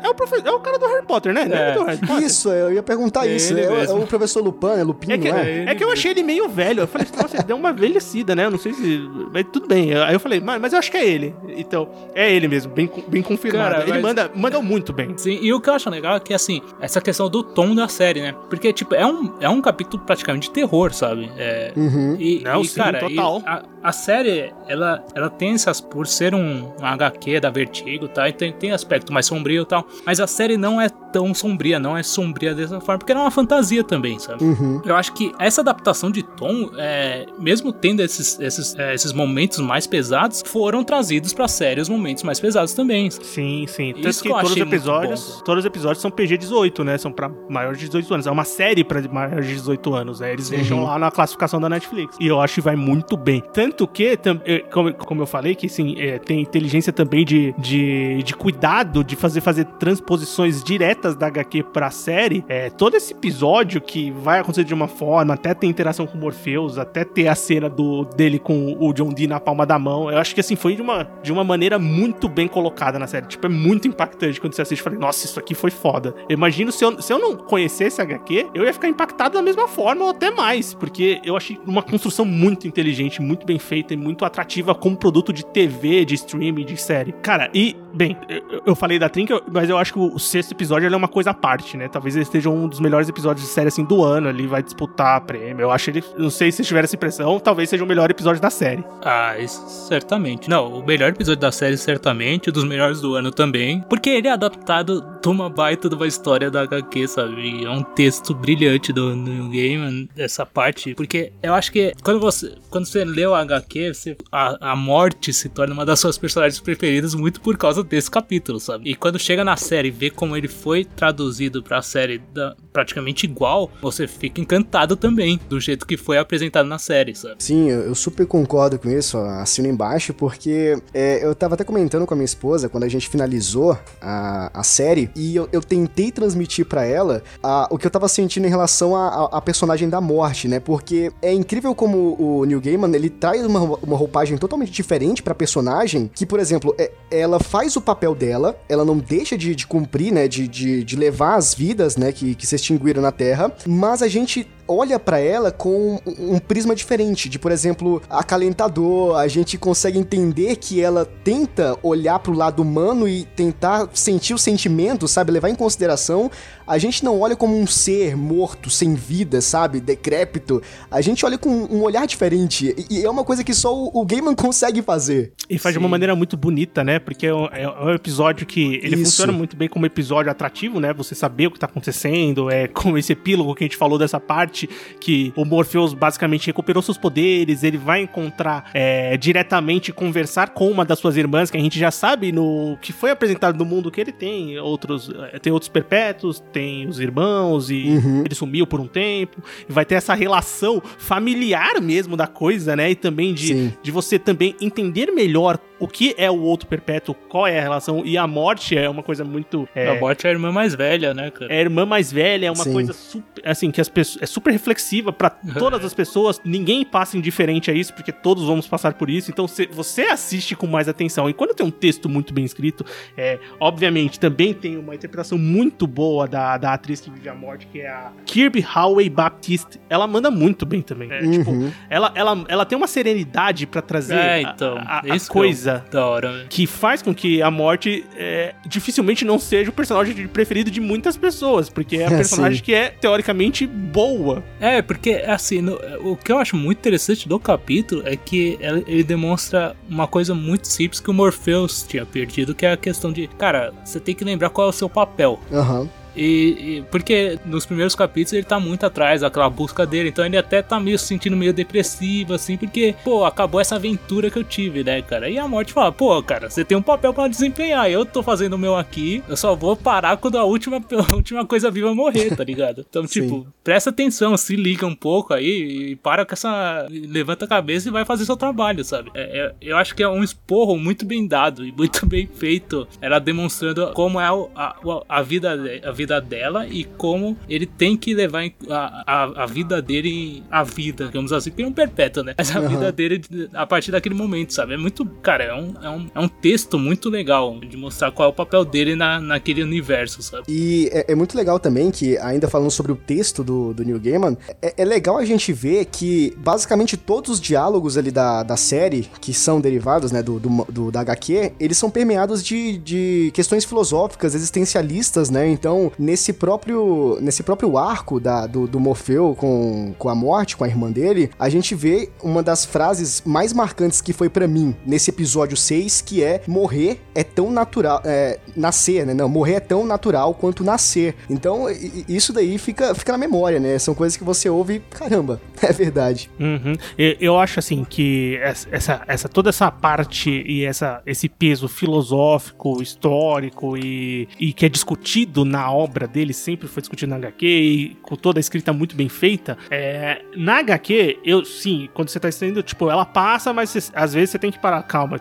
É o, profe- é o cara do Harry Potter, né? É. do Harry Potter. Isso, eu ia perguntar É isso. É, o- é o professor Lupin, é Lupin, É que, não é? é que eu achei ele meio velho. Eu falei, nossa, ele deu uma envelhecida, né? Eu não sei se. Mas tudo bem. Aí eu falei, mas, eu acho que é ele. Então, é ele mesmo, bem, bem confirmado. Cara, ele mas- manda, manda muito bem. Sim, e o que eu acho legal é que, assim, essa questão do tom da série, né? Porque, tipo, é um, é um capítulo praticamente de terror, sabe? É, Uhum. E, Não, e, sim, cara, e total. a, a série, ela, ela tem essas. Por ser um, um HQ da Vertigo, tá? E tem, tem aspecto mais sombrio e tal. Mas a série não é tão sombria, não é sombria dessa forma, porque ela é uma fantasia também, sabe? Uhum. Eu acho que essa adaptação de tom, é, mesmo tendo esses, esses, é, esses momentos mais pesados, foram trazidos pra série os momentos mais pesados também. Sim, sim. Tanto Isso que que eu todos os episódios. bom, todos os episódios são PG-18, né? São pra maiores de 18 anos. É uma série pra maiores de 18 anos, né? Eles deixam lá na classificação da Netflix. E eu acho que vai muito bem. Tanto que, tam- como, como eu falei, que sim, eh, tem inteligência também de, de, de cuidado, de fazer, fazer transposições diretas da HQ pra série, é, todo esse episódio que vai acontecer de uma forma, até ter interação com Morpheus, até ter a cena do, dele com o John Dee na palma da mão, eu acho que assim, foi de uma, de uma maneira muito bem colocada na série. Tipo, é muito impactante quando você assiste e fala, nossa, isso aqui foi foda. Eu imagino se eu, se eu não conhecesse a HQ, eu ia ficar impactado da mesma forma ou até mais, porque eu achei uma construção muito inteligente, muito bem feita e muito atrativa como produto de TV, de streaming, de série. Cara, e, bem, eu, eu falei da Trinca, mas eu acho que o sexto episódio é uma coisa à parte, né? Talvez ele esteja um dos melhores episódios de série, assim, do ano, ali, vai disputar prêmio. Eu acho ele, não sei se tiver essa impressão, talvez seja o melhor episódio da série. Ah, isso certamente. Não, o melhor episódio da série, certamente, dos melhores do ano também, porque ele é adaptado de uma baita de uma história da HQ, sabe? É um texto brilhante do New Game, essa parte, porque eu acho que quando você, quando você lê o HQ, você, a, a morte se torna uma das suas personagens preferidas muito por causa desse capítulo, sabe? E quando chega na série e vê como ele foi traduzido pra série da, praticamente igual, você fica encantado também do jeito que foi apresentado na série, sabe? Sim, eu, super concordo com isso, assino embaixo, porque é, eu tava até comentando com a minha esposa quando a gente finalizou a, a série e eu, eu tentei transmitir para ela a, o que eu tava sentindo em relação à personagem da morte, né? Porque é incrível como o Neil Gaiman ele traz uma, uma roupagem totalmente diferente pra personagem, que, por exemplo, é, ela faz o papel dela, ela não deixa de, de cumprir, né? De, de, de, levar as vidas, né? Que, que se extinguiram na Terra, mas a gente olha para ela com um, um prisma diferente, de, por exemplo, acalentador, a gente consegue entender que ela tenta olhar pro lado humano e tentar sentir o sentimento, sabe? Levar em consideração a gente não olha como um ser morto, sem vida, sabe? Decrépito. A gente olha com um olhar diferente. E é uma coisa que só o, o Gaiman consegue fazer. E faz Sim. de uma maneira muito bonita, né? Porque é um, é um episódio que ele Isso. funciona muito bem como episódio atrativo, né? Você saber o que tá acontecendo, é como esse epílogo que a gente falou dessa parte, que o Morpheus basicamente recuperou seus poderes, ele vai encontrar é, diretamente conversar com uma das suas irmãs, que a gente já sabe no que foi apresentado no mundo que ele tem outros, é, tem outros perpétuos, tem os irmãos e uhum. ele sumiu por um tempo. E vai ter essa relação familiar mesmo da coisa, né? E também de, de você também entender melhor o que é o outro perpétuo, qual é a relação. E a morte é uma coisa muito. É... A morte é a irmã mais velha, né, cara? É a irmã mais velha, é uma Sim. coisa super. Assim, que as pessoas. É super reflexiva para [laughs] todas as pessoas. Ninguém passa indiferente a isso, porque todos vamos passar por isso. Então você assiste com mais atenção. E quando tem um texto muito bem escrito, é, obviamente também tem uma interpretação muito boa da, da atriz que vive a morte, que é a Kirby Howey Baptiste. Ela manda muito bem também. É, tipo, uhum. tipo, ela, ela, ela tem uma serenidade para trazer é, então, a, a, a coisa coisa da hora, que faz com que a morte é, dificilmente não seja o personagem preferido de muitas pessoas, porque é a [laughs] personagem que é teoricamente boa. É, porque assim, no, o que eu acho muito interessante do capítulo é que ele demonstra uma coisa muito simples que o Morpheus tinha perdido, que é a questão de, cara, você tem que lembrar qual é o seu papel. Aham. Uhum. E, e, porque nos primeiros capítulos ele tá muito atrás daquela busca dele, então ele até tá meio se sentindo meio depressivo, assim, porque, pô, acabou essa aventura que eu tive, né, cara? E a morte fala, pô, cara, você tem um papel para desempenhar, eu tô fazendo o meu aqui, eu só vou parar quando a última, [laughs] a última coisa viva morrer, tá ligado? Então, tipo, presta atenção, se liga um pouco aí e para com essa. levanta a cabeça e vai fazer seu trabalho, sabe? É, é, eu acho que é um esporro muito bem dado e muito bem feito, ela demonstrando como é a, a, a vida. A vida vida dela e como ele tem que levar a, a, a vida dele à vida, digamos assim, porque é um perpétuo, né? Mas a uhum. vida dele a partir daquele momento, sabe? É muito, cara, é um, é um, é um texto muito legal de mostrar qual é o papel dele na, naquele universo, sabe? E é, é muito legal também que, ainda falando sobre o texto do, do Neil Gaiman, é, é legal a gente ver que basicamente todos os diálogos ali da, da série, que são derivados, né, do, do, do da HQ, eles são permeados de, de questões filosóficas, existencialistas, né? Então, nesse próprio nesse próprio arco da, do, do Morfeu com, com a morte, com a irmã dele, a gente vê uma das frases mais marcantes que foi para mim nesse episódio 6, que é morrer é tão natural, é, nascer, né? Não, morrer é tão natural quanto nascer. Então, isso daí fica, fica na memória, né? São coisas que você ouve, caramba, [laughs] é verdade. Uhum. Eu, acho assim que essa, essa toda essa parte e essa, esse peso filosófico, histórico e, e que é discutido na obra dele sempre foi discutido na HQ e com toda a escrita muito bem feita. É, na HQ, eu sim, quando você tá estendendo, tipo, ela passa, mas às vezes você tem que parar, calma.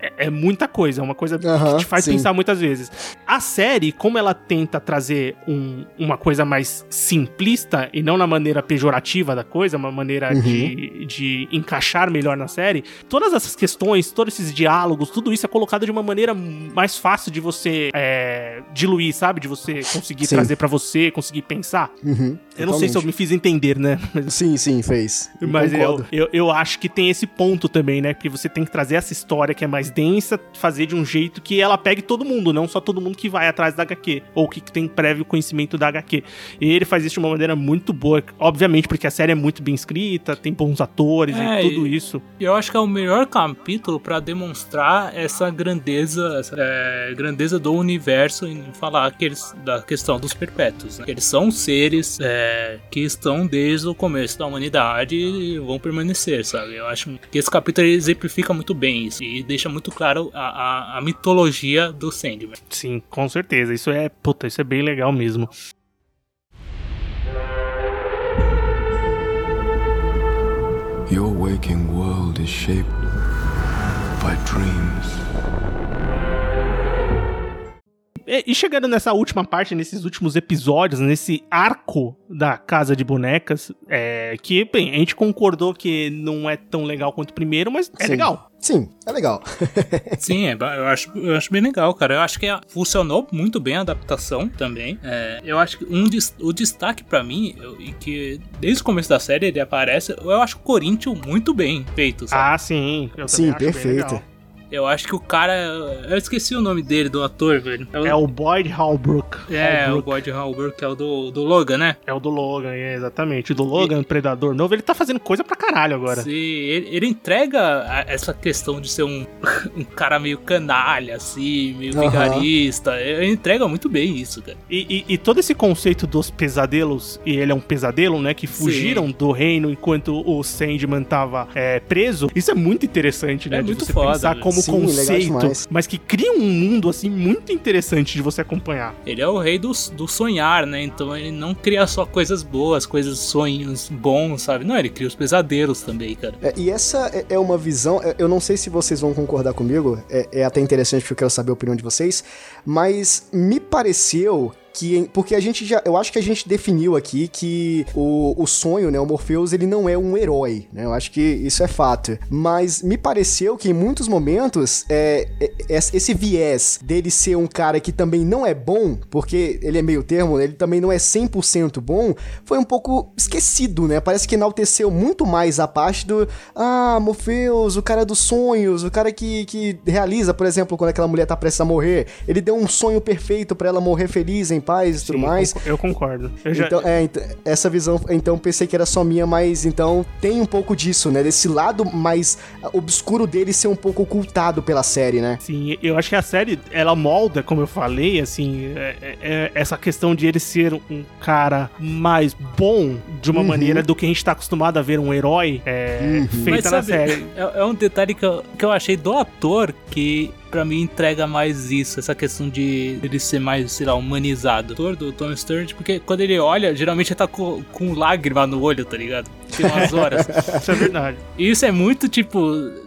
É, é muita coisa, é uma coisa que te faz sim. pensar muitas vezes. A série, como ela tenta trazer um- uma coisa mais simplista e não na maneira pejorativa da coisa, uma maneira Uhum. de, de encaixar melhor na série, todas essas questões, todos esses diálogos, tudo isso é colocado de uma maneira mais fácil de você é, diluir, sabe? De você conseguir Sim. trazer pra você, conseguir pensar. Uhum, Eu não sei se eu me fiz entender, né? Mas Sim, sim, fez. Eu mas eu, eu, eu acho que tem esse ponto também, né? Porque você tem que trazer essa história que é mais densa, fazer de um jeito que ela pegue todo mundo, não só todo mundo que vai atrás da HQ, ou que tem prévio conhecimento da HQ. E ele faz isso de uma maneira muito boa, obviamente, porque a série é muito bem escrita, tem bons atores É, e tudo e- isso. Eu acho que é o melhor capítulo pra demonstrar essa grandeza, essa, é, grandeza do universo e falar que eles, da questão dos perpétuos. né? Eles são seres é, que estão desde o começo da humanidade e vão permanecer, sabe? Eu acho que esse capítulo exemplifica muito bem isso e deixa muito claro a, a, a mitologia do Sandman. Sim, com certeza. Isso é, puta, isso é bem legal mesmo. Your waking world is shaped by dreams. E e chegando nessa última parte, nesses últimos episódios, nesse arco da Casa de Bonecas, é, que, bem, a gente concordou que não é tão legal quanto o primeiro, mas é Sim. legal. Sim, é legal. [laughs] Sim, é, eu, acho, eu acho bem legal, cara. Eu acho que a- funcionou muito bem a adaptação também. É, eu acho que um des- o destaque pra mim, eu- e que desde o começo da série ele aparece, eu acho o Corinthians muito bem feito, sabe? Ah, sim. Eu Sim, perfeito. Eu acho que o cara. Eu esqueci o nome dele, do ator, velho. É o Boyd Halbrook. É, o Halbrook. Boyd Halbert, que é o do, do Logan, né? É o do Logan, é, exatamente. O do Logan, Predador Novo, ele tá fazendo coisa pra caralho agora. Sim, ele, ele entrega essa questão de ser um, [laughs] um cara meio canalha, assim, meio Aham. vigarista. Ele entrega muito bem isso, cara. E, e- e todo esse conceito dos pesadelos, e ele é um pesadelo, né? Que fugiram do reino enquanto o Sandman tava é, preso. Isso é muito interessante, né? É de muito você foda, pensar velho. como Sim, conceito, mas que cria um mundo, assim, muito interessante de você acompanhar. Ele é o rei do, do sonhar, né? Então ele não cria só coisas boas, coisas, sonhos bons, sabe? Não, ele cria os pesadelos também, cara. É, e essa é- é uma visão, é- eu não sei se vocês vão concordar comigo, é, é até interessante porque eu quero saber a opinião de vocês, mas me pareceu que, porque a gente já, eu acho que a gente definiu aqui que o, o sonho, né, o Morpheus, ele não é um herói, né, eu acho que isso é fato, mas me pareceu que em muitos momentos, é, é- é- esse viés dele ser um cara que também não é bom, porque ele é meio termo, ele também não é 100% bom, foi um pouco esquecido, né, parece que enalteceu muito mais a parte do, ah, Morpheus, o cara dos sonhos, o cara que, que realiza, por exemplo, quando aquela mulher tá prestes a morrer, ele deu um sonho perfeito pra ela morrer feliz, em paz e tudo Sim, mais. Eu concordo. Eu já- Então, é, essa visão, então pensei que era só minha, mas então tem um pouco disso, né? Desse lado mais obscuro dele ser um pouco ocultado pela série, né? Sim, eu acho que a série, ela molda, como eu falei, assim, é- é- é essa questão de ele ser um cara mais bom de uma Uhum. maneira do que a gente tá acostumado a ver um herói é, Uhum. feita na série. É, é um detalhe que eu, que eu achei do ator que pra mim entrega mais isso, essa questão de ele ser mais, sei lá, humanizado. O ator do Tom Sturridge, porque quando ele olha, geralmente ele tá com, com lágrima no olho, tá ligado? Tem umas horas. [laughs] Isso é verdade. E isso é muito, tipo,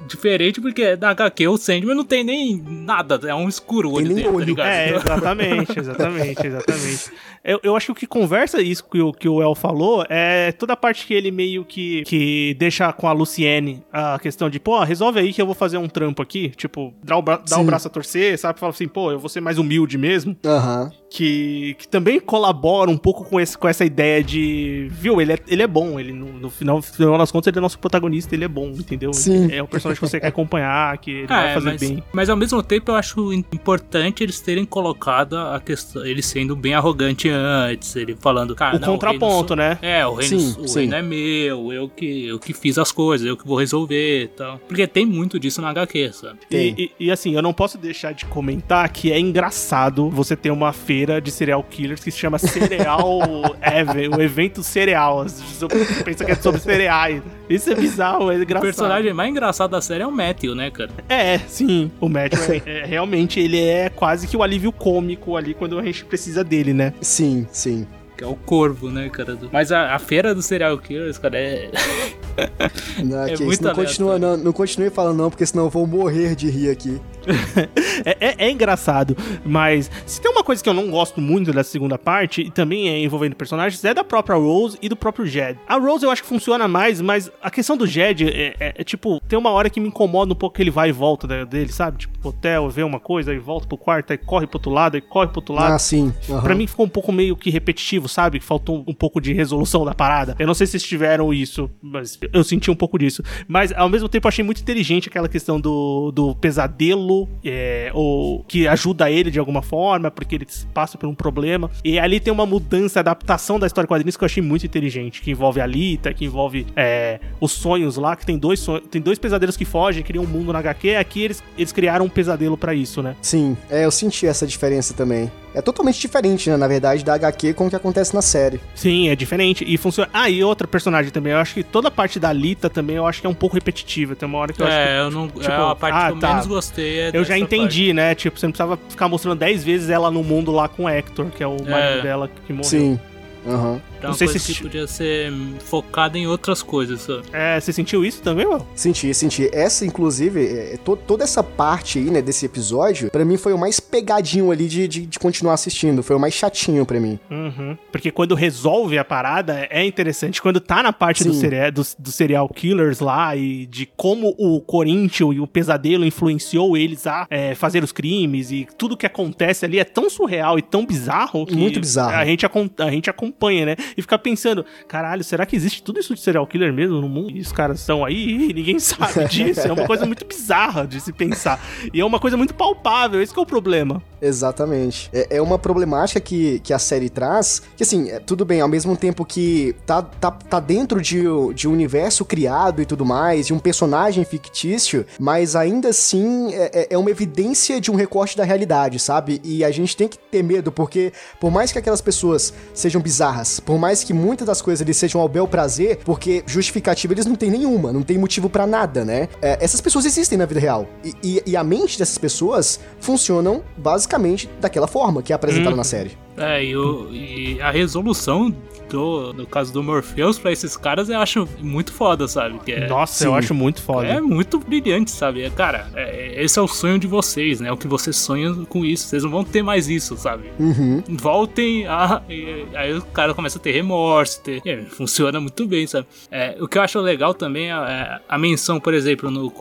diferente, porque na HQ o Sandman não tem nem nada, é um escuro o olho dele, tá olho. ligado? É, exatamente, [laughs] exatamente, exatamente. Eu, eu acho que o que conversa isso que o, que o El falou é toda a parte que ele meio que, que deixa com a Luciene a questão de, pô, resolve aí que eu vou fazer um trampo aqui. Tipo, dá o, bra- dá o braço a torcer, sabe? Fala assim, pô, eu vou ser mais humilde mesmo. Aham. Que, que também colabora um pouco com, esse, com essa ideia de. Viu, ele é, ele é bom, ele no, no final, no final das contas ele é nosso protagonista, ele é bom, entendeu? Sim. É o personagem que você quer acompanhar, que ele Ah, vai é, fazer mas, bem. mas ao mesmo tempo eu acho im- importante eles terem colocado a questão, ele sendo bem arrogante antes, ele falando, cara, O não, contraponto, reino né? É, o reino, Sim, o sim. reino é meu, eu que, eu que fiz as coisas, eu que vou resolver e tal. Porque tem muito disso na HQ, sabe? E, e- e, assim, eu não posso deixar de comentar que é engraçado você ter uma feira de serial killers que se chama Cereal [laughs] Even, o evento cereal. Você pensa que é sobre cereais. Isso é bizarro, é O engraçado. personagem mais engraçado da série é o Matthew, né, cara? É, sim. O Matthew é, é- realmente ele é quase que o alívio cômico ali quando a gente precisa dele, né? Sim, sim. Que é o corvo, né, cara? do- Mas a, a feira dos serial killers, cara, é. [laughs] Não, É que muito isso, não, continua, não, não continue falando não, porque senão eu vou morrer de rir aqui. [laughs] É, é- é engraçado, mas se tem uma coisa que eu não gosto muito da segunda parte, e também é envolvendo personagens, é da própria Rose e do próprio Jed. A Rose eu acho que funciona mais, mas a questão do Jed é, é- é, tipo, tem uma hora que me incomoda um pouco que ele vai e volta dele, sabe? Tipo, hotel, vê uma coisa, aí volta pro quarto, aí corre pro outro lado, aí corre pro outro lado. Ah, sim. aham. Pra mim ficou um pouco meio que repetitivo, sabe? Faltou um pouco de resolução da parada. Eu não sei se vocês tiveram isso, mas eu senti um pouco disso. Mas ao mesmo tempo achei muito inteligente aquela questão do, do pesadelo, é, ou que ajuda ele de alguma forma, porque ele passa por um problema. E ali tem uma mudança, adaptação da história quadrinhos que eu achei muito inteligente, que envolve a Lita, que envolve é, os sonhos lá, que tem dois sonhos, tem dois pesadelos que fogem, criam um mundo na HQ. Aqui eles, eles criaram um pesadelo pra isso, né? Sim, é, eu senti essa diferença também. É totalmente diferente, né, na verdade, da HQ com o que acontece na série. Sim, é diferente. E funciona. Ah, e outra personagem também. Eu acho que toda a parte da Lita também eu acho que é um pouco repetitiva. Tem uma hora que eu acho que. É, eu não. tipo, é a parte ah, que eu tá. menos gostei é Eu já entendi, né? Tipo, você não precisava ficar mostrando 10 vezes ela no mundo lá com o Hector, que é o É. marido dela que morreu. Sim. Aham. É não sei coisa se- que podia ser focada em outras coisas. sabe? É, você sentiu isso também, mano? Senti, senti. Essa, inclusive, é, to- toda essa parte aí, né, desse episódio, pra mim foi o mais pegadinho ali de, de, de continuar assistindo. Foi o mais chatinho pra mim. Uhum. Porque quando resolve a parada, é interessante. Quando tá na parte do, seri do, do serial killers lá e de como o Corinthians e o pesadelo influenciou eles a é, fazer os crimes e tudo que acontece ali é tão surreal e tão bizarro que Muito bizarro. A, gente, a gente acompanha, né? E fica pensando, caralho, será que existe tudo isso de serial killer mesmo no mundo? E os caras estão aí e ninguém [laughs] sabe disso. é uma coisa muito bizarra de se pensar. E é uma coisa muito palpável, esse é o problema. Exatamente. É, é uma problemática que, que a série traz, que assim, é, tudo bem, ao mesmo tempo que tá, tá, tá dentro de, de um universo criado e tudo mais, de um personagem fictício, mas ainda assim é, é- é uma evidência de um recorte da realidade, sabe? E a gente tem que ter medo, porque por mais que aquelas pessoas sejam bizarras, por mais que muitas das coisas eles sejam ao bel prazer, porque justificativa eles não têm nenhuma, não tem motivo pra nada, né? É, essas pessoas existem na vida real. E, e- e a mente dessas pessoas funcionam basicamente daquela forma que é apresentada Uhum. na série. É, e, o- e a resolução do, no caso do Morpheus pra esses caras eu acho muito foda, sabe? Que é, Nossa, eu sim. acho muito foda. É muito brilhante, sabe? É, Cara, é- esse é o sonho de vocês, né? O que vocês sonham com isso. Vocês não vão ter mais isso, sabe? Uhum. Voltem a. e- Aí o cara começa a ter remorso. Ter... é, funciona muito bem, sabe? É, o que eu acho legal também é é a menção, por exemplo, no.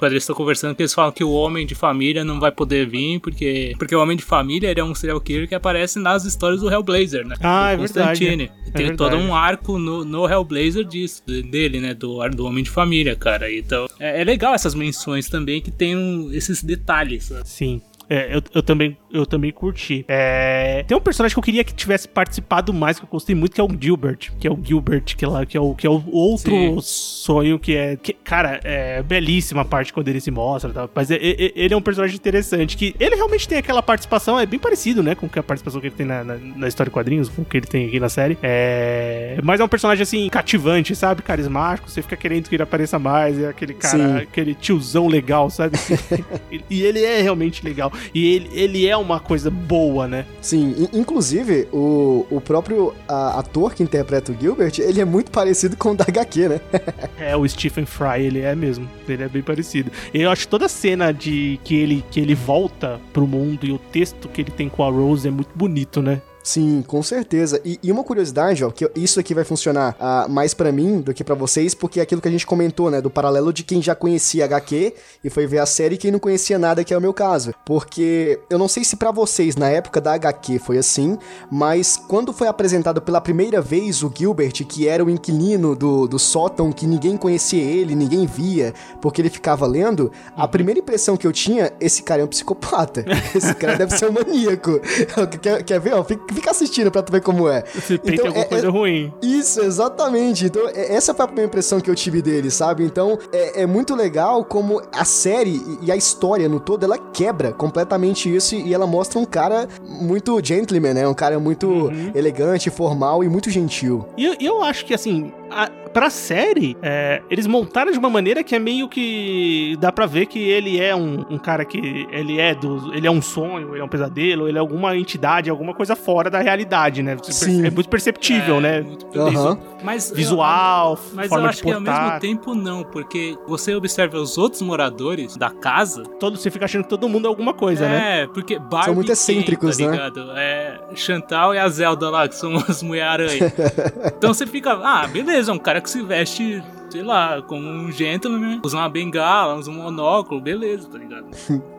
Quando eles estão conversando, que eles falam que o homem de família não vai poder vir, porque, porque o homem de família ele é um serial killer que aparece nas histórias do Hellblazer, né? Ah, do é verdade. Constantine. É Tem verdade. todo um arco no, no Hellblazer disso, de- dele, né? Do, do homem de família, cara. Então, é, é legal essas menções também que tem um- esses detalhes, sabe? Sim. É, eu, eu também, eu também curti. É, tem um personagem que eu queria que tivesse participado mais, que eu gostei muito, que é o Gilbert. Que é o Gilbert, que é, lá, que é, o, que é o outro Sim. sonho que é. que- cara, é belíssima a parte quando ele se mostra. Tá? Mas é- é- ele é um personagem interessante. Que ele realmente tem aquela participação, é bem parecido, né? Com a participação que ele tem na, na, na história de quadrinhos, com o que ele tem aqui na série. É, mas é um personagem assim, cativante, sabe? Carismático. Você fica querendo que ele apareça mais. É aquele cara, Sim. aquele tiozão legal, sabe? [laughs] e ele é realmente legal. E ele, ele é uma coisa boa, né? Sim, in- inclusive, o, o próprio a- ator que interpreta o Gilbert, ele é muito parecido com o da HQ, né? [laughs] É, o Stephen Fry, ele é mesmo. Ele é bem parecido. E eu acho que toda a cena de que ele, que ele volta pro mundo e o texto que ele tem com a Rose é muito bonito, né? Sim, com certeza. E, e uma curiosidade, ó, que isso aqui vai funcionar ah, mais pra mim do que pra vocês, porque é aquilo que a gente comentou, né, do paralelo de quem já conhecia HQ e foi ver a série e quem não conhecia nada, que é o meu caso. Porque eu não sei se pra vocês na época da HQ foi assim, mas quando foi apresentado pela primeira vez o Gilbert, que era o inquilino do, do sótão, que ninguém conhecia ele, ninguém via, porque ele ficava lendo, a primeira impressão que eu tinha, esse cara é um psicopata. [laughs] Esse cara deve ser um maníaco. [laughs] quer, quer ver? Ó, fica, fica assistindo pra tu ver como é. Esse peito é alguma é- coisa é- ruim. Isso, exatamente. Então, é- essa foi a primeira impressão que eu tive dele, sabe? Então, é, é muito legal como a série e- a história no todo, ela quebra completamente isso e ela mostra um cara muito gentleman, né? Um cara muito elegante, formal e muito gentil. E eu, e eu acho que, assim, a, pra série, é, eles montaram de uma maneira que é meio que. dá pra ver que ele é um, um cara que. ele é do. ele é um sonho, ele é um pesadelo, ele é alguma entidade, alguma coisa fora da realidade, né? Sim. É muito perceptível, É, né? muito Aham. Mas Visual, Mas forma eu de acho que ao portar. mesmo tempo não, porque você observa os outros moradores da casa. Todo, você fica achando que todo mundo é alguma coisa, né? é, porque Barbie São muito Ken, excêntricos, tá né? ligado? É, Chantal e a Zelda lá, que são [laughs] as Mulher-Aranha. [laughs] então você fica, ah, beleza, um cara que se veste, sei lá, como um gentleman, usa uma bengala, usa um monóculo, beleza, tá ligado?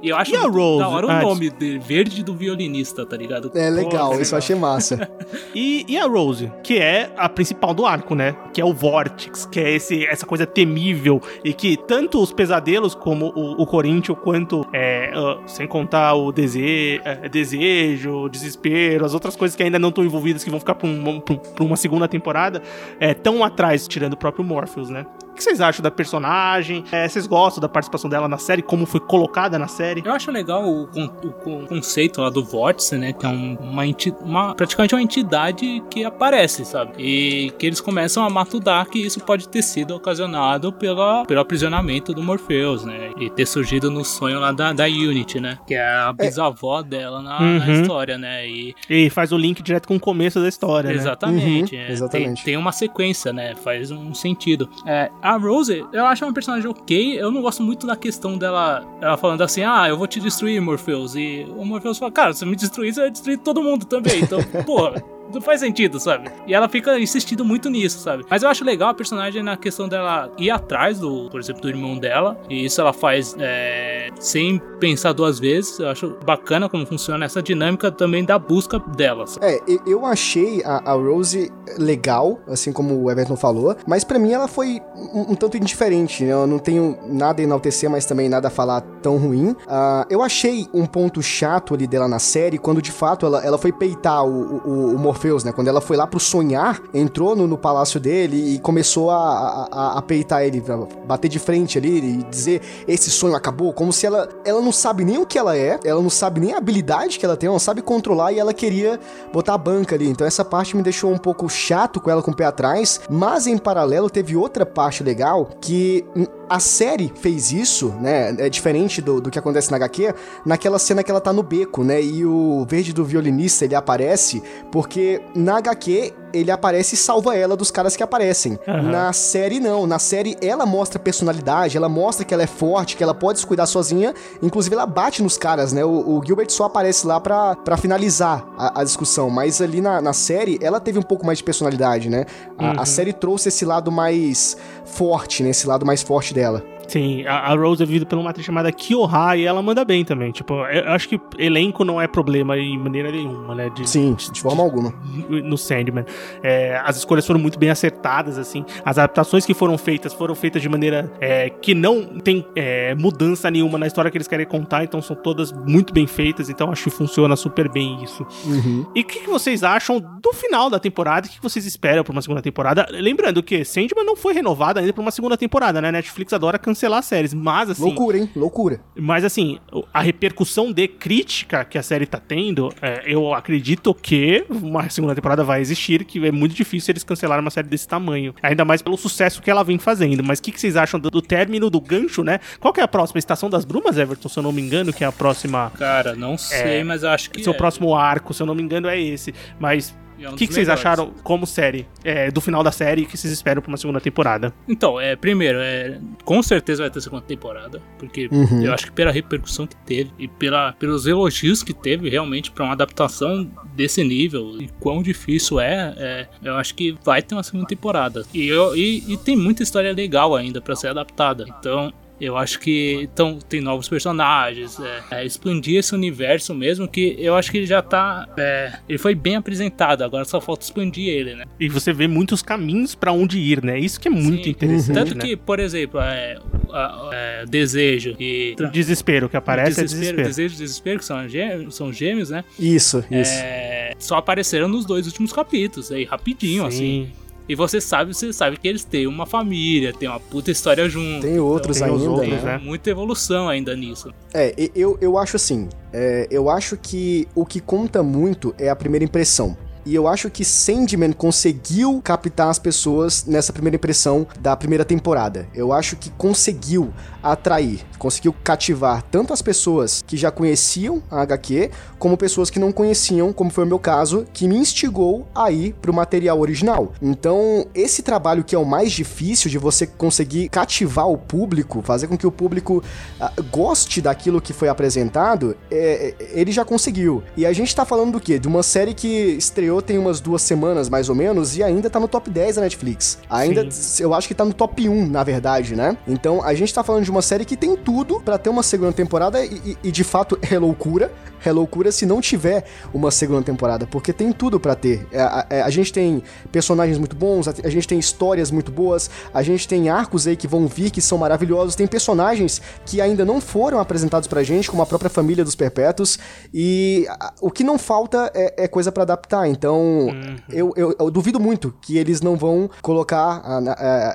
E eu acho E a Rose? da hora o Ah, nome de verde do violinista, tá ligado? É legal, Pô, isso eu achei massa. [laughs] E, e a Rose, que é a principal do arco, né? Que é o Vortex, que é esse, essa coisa temível e que tanto os pesadelos como o, o Corinthians, quanto, é, ah, sem contar o dese é, desejo, o desespero, as outras coisas que ainda não estão envolvidas, que vão ficar pra, um- pra um- pra uma segunda temporada, estão atrás, tirando o próprio Morpheus, né? O que vocês acham da personagem? É, vocês gostam da participação dela na série? Como foi colocada na série? Eu acho legal o, con- o con- conceito lá do vórtice, né? Que é um- uma, enti- uma- praticamente uma entidade que aparece, sabe? E que eles começam a matudar que isso pode ter sido ocasionado pela, pelo aprisionamento do Morpheus, né? E ter surgido no sonho lá da, da Unity, né? Que é a bisavó dela na, na Uhum. história, né? E E faz o link direto com o começo da história, né? Exatamente. Uhum, é, exatamente. Tem, tem uma sequência, né? Faz um sentido. É, a Rose, eu acho uma personagem ok. Eu não gosto muito da questão dela ela falando assim: ah, eu vou te destruir, Morpheus. E o Morpheus fala: cara, se me destruir, você vai destruir todo mundo também. Então, [laughs] porra. Não faz sentido, sabe? E ela fica insistindo muito nisso, sabe? Mas eu acho legal a personagem na questão dela ir atrás do, por exemplo, do irmão dela. E isso ela faz é, sem pensar duas vezes. Eu acho bacana como funciona essa dinâmica também da busca dela. sabe? É, eu achei a, a Rose legal, assim como o Everton falou, mas pra mim ela foi um, um tanto indiferente, né? Eu não tenho nada a enaltecer, mas também nada a falar tão ruim. Ah, eu achei um ponto chato ali dela na série, quando de fato ela, ela foi peitar o, o, o né? Quando ela foi lá pro sonhar, entrou no, no palácio dele e começou a, a, a- peitar ele, bater de frente ali e dizer esse sonho acabou, como se ela, ela não sabe nem o que ela é, ela não sabe nem a habilidade que ela tem, ela não sabe controlar e ela queria botar a banca ali. Então essa parte me deixou um pouco chato com ela com o pé atrás, mas em paralelo teve outra parte legal que hum, a série fez isso, né? É diferente do, do que acontece na HQ, naquela cena que ela tá no beco, né? E o verde do violinista ele aparece porque na HQ ele aparece e salva ela dos caras que aparecem. Aham. Na série, não. Na série, ela mostra personalidade, ela mostra que ela é forte, que ela pode se cuidar sozinha. Inclusive, ela bate nos caras, né? O, o Gilbert só aparece lá pra, pra finalizar a, a discussão. Mas ali na, na série, ela teve um pouco mais de personalidade, né? A, a série trouxe esse lado mais forte, né? Esse lado mais forte dela. Sim, a, Rose é vivida por uma atriz chamada Kyoha e ela manda bem também. Tipo, eu eu acho que elenco não é problema em maneira nenhuma, né? De, Sim, de forma alguma. no Sandman. É, as escolhas foram muito bem acertadas, assim. As adaptações que foram feitas foram feitas de maneira é, que não tem é, mudança nenhuma na história que eles querem contar, então são todas muito bem feitas, então acho que funciona super bem isso. Uhum. E o que, que vocês acham do final da temporada? O que, que vocês esperam pra uma segunda temporada? Lembrando que Sandman não foi renovada ainda pra uma segunda temporada, né? Netflix adora cancelar séries, mas assim. Loucura, hein? Loucura. Mas assim, a repercussão de crítica que a série tá tendo, é, eu acredito que uma segunda temporada vai existir, que é muito difícil eles cancelarem uma série desse tamanho. Ainda mais pelo sucesso que ela vem fazendo. Mas o que, que vocês acham do, do término do gancho, né? Qual que é a próxima? Estação das Brumas, Everton, se eu não me engano, que é a próxima. Cara, não sei, mas eu acho que. Seu é. próximo arco, se eu não me engano, é esse. Mas É um o que, que vocês acharam como série? É, do final da série o que vocês esperam pra uma segunda temporada? Então, é, primeiro, é, com certeza vai ter segunda temporada, porque Uhum. eu acho que pela repercussão que teve e pela, pelos elogios que teve realmente pra uma adaptação desse nível e quão difícil é, é, eu acho que vai ter uma segunda temporada. E, eu, e, e tem muita história legal ainda pra ser adaptada. Então, eu acho que então, tem novos personagens, é, é, expandir esse universo mesmo, que eu acho que ele já tá. é, ele foi bem apresentado, agora só falta expandir ele, né? E você vê muitos caminhos pra onde ir, né? Isso que é muito Sim. interessante, Tanto né? que, por exemplo, é, a- é, Desejo e. O desespero que aparece desespero, é desespero. Desejo e Desespero, que são gêmeos, são gêmeos né? Isso, isso. É, só apareceram nos dois últimos capítulos, aí rapidinho, assim. E você sabe, você sabe que eles têm uma família, tem uma puta história junto. Tem outros tem os ainda, outros, né? né? Muita evolução ainda nisso. É, eu, eu acho assim, é, eu acho que o que conta muito é a primeira impressão. E eu acho que Sandman conseguiu captar as pessoas nessa primeira impressão da primeira temporada. Eu acho que conseguiu atrair, conseguiu cativar tanto as pessoas que já conheciam a HQ, como pessoas que não conheciam, como foi o meu caso, que me instigou a ir pro material original. Então, esse trabalho que é o mais difícil de você conseguir cativar o público, fazer com que o público uh, goste daquilo que foi apresentado, é, é, ele já conseguiu. E a gente tá falando do quê? De uma série que estreou tem umas duas semanas, mais ou menos, e ainda tá no top 10 da Netflix. Ainda, Sim. eu acho que tá no top 1, na verdade, né? Então, a gente tá falando de uma série que tem tudo para ter uma segunda temporada e, e, de fato é loucura. É loucura se não tiver uma segunda temporada, porque tem tudo para ter. É, a, a, é, a, gente tem personagens muito bons, a, a, gente tem histórias muito boas, a gente tem arcos aí que vão vir que são maravilhosos, tem personagens que ainda não foram apresentados pra gente, como a própria família dos Perpétuos, e o que não falta é, é coisa para adaptar. Então, uhum. eu, eu, eu, duvido muito que eles não vão colocar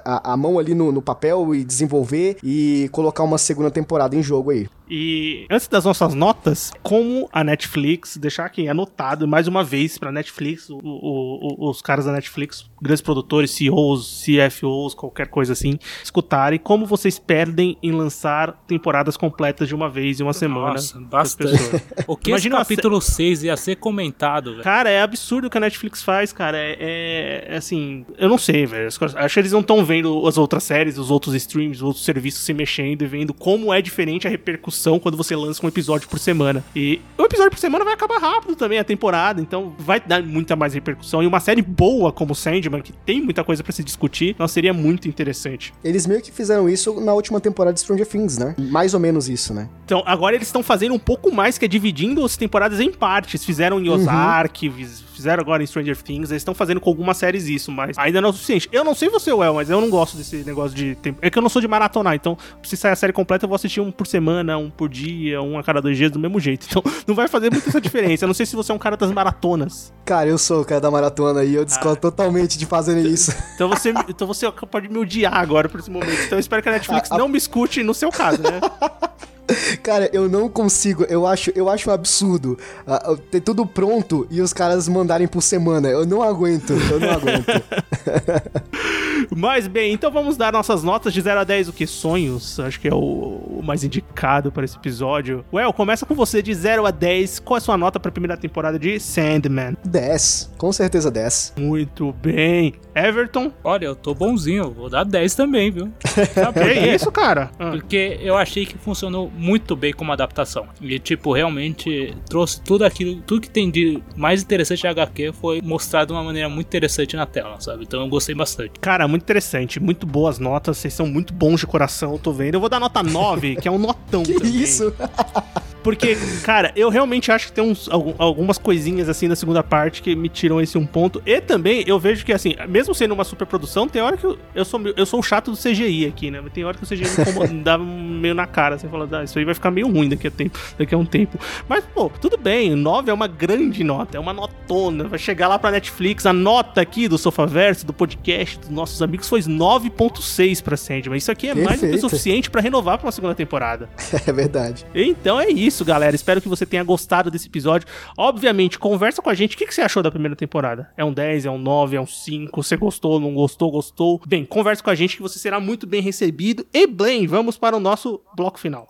a, a mão ali no, no papel e desenvolver e colocar uma segunda temporada em jogo aí. E antes das nossas notas, como a Netflix, deixar aqui anotado mais uma vez pra Netflix, o, o, o, os caras da Netflix, grandes produtores, CEOs, CFOs, qualquer coisa assim, escutarem como vocês perdem em lançar temporadas completas de uma vez em uma semana. Nossa, bastante. [laughs] o que Imagina esse capítulo 6 ia ser comentado, velho? Cara, é absurdo o que a Netflix faz, cara. É, é, é assim, eu não sei, velho. Acho que eles não estão vendo as outras séries, os outros streams, os outros serviços se mexendo e vendo como é diferente a repercussão quando você lança um episódio por semana. E o episódio por semana vai acabar rápido também a temporada, então vai dar muita mais repercussão. E uma série boa como Sandman, que tem muita coisa para se discutir, não seria muito interessante. Eles meio que fizeram isso na última temporada de Stranger Things, né? Mais ou menos isso, né? Então, agora eles estão fazendo um pouco mais, que é dividindo as temporadas em partes. Fizeram em Ozark, uhum fizeram agora em Stranger Things, eles estão fazendo com algumas séries isso, mas ainda não é o suficiente. Eu não sei você, Well, mas eu não gosto desse negócio de tempo. É que eu não sou de maratonar, então se sair a série completa, eu vou assistir um por semana, um por dia, um a cada dois dias do mesmo jeito. [laughs] Então não vai fazer muita essa diferença. Eu não sei se você é um cara das maratonas. Cara, eu sou o cara da maratona e eu discordo ah. totalmente de fazer isso. Então você, então você pode me odiar agora por esse momento. Então eu espero que a Netflix [laughs] a, a... não me escute no seu caso, né? [laughs] Cara, eu não consigo. Eu acho, eu acho um absurdo uh, ter tudo pronto e os caras mandarem por semana. Eu não aguento, eu não aguento. [laughs] Mas bem, então vamos dar nossas notas de 0 a 10. O que? Sonhos? Acho que é o, o mais indicado para esse episódio. Well, começa com você de 0 a 10. Qual é a sua nota para a primeira temporada de Sandman? 10. Com certeza 10. Muito bem. Everton? Olha, eu tô bonzinho. Vou dar 10 também, viu? [laughs] Sabe é isso, cara? Porque eu achei que funcionou muito bem como adaptação. E, tipo, realmente trouxe tudo aquilo, tudo que tem de mais interessante da HQ foi mostrado de uma maneira muito interessante na tela, sabe? Então eu gostei bastante. Cara, muito interessante, muito boas notas, vocês são muito bons de coração, eu tô vendo. Eu vou dar nota 9, que é um notão [laughs] que também. isso? [laughs] Porque, cara, eu realmente acho que tem uns, algumas coisinhas assim da segunda parte que me tiram esse um ponto. E também eu vejo que, assim, mesmo sendo uma superprodução, tem hora que eu, eu, sou, eu sou o chato do CGI aqui, né? Tem hora que o CGI [laughs] me dá meio na cara. Você fala, ah, isso aí vai ficar meio ruim daqui a, tempo, daqui a um tempo. Mas, pô, tudo bem. 9 é uma grande nota, é uma notona. Vai chegar lá pra Netflix. A nota aqui do Sofaverso, do podcast dos nossos amigos, foi 9,6 pra Sandman. Isso aqui é Perfeito. mais do que suficiente para renovar pra uma segunda temporada. [laughs] É verdade. Então é isso isso, galera. Espero que você tenha gostado desse episódio. Obviamente, conversa com a gente. O que, você achou da primeira temporada? É um 10, é um 9, é um 5? Você gostou, não gostou, gostou? Bem, conversa com a gente que você será muito bem recebido. E, Blaine, vamos para o nosso bloco final.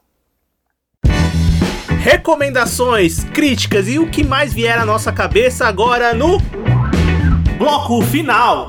Recomendações, críticas e o que mais vier à nossa cabeça agora no bloco final.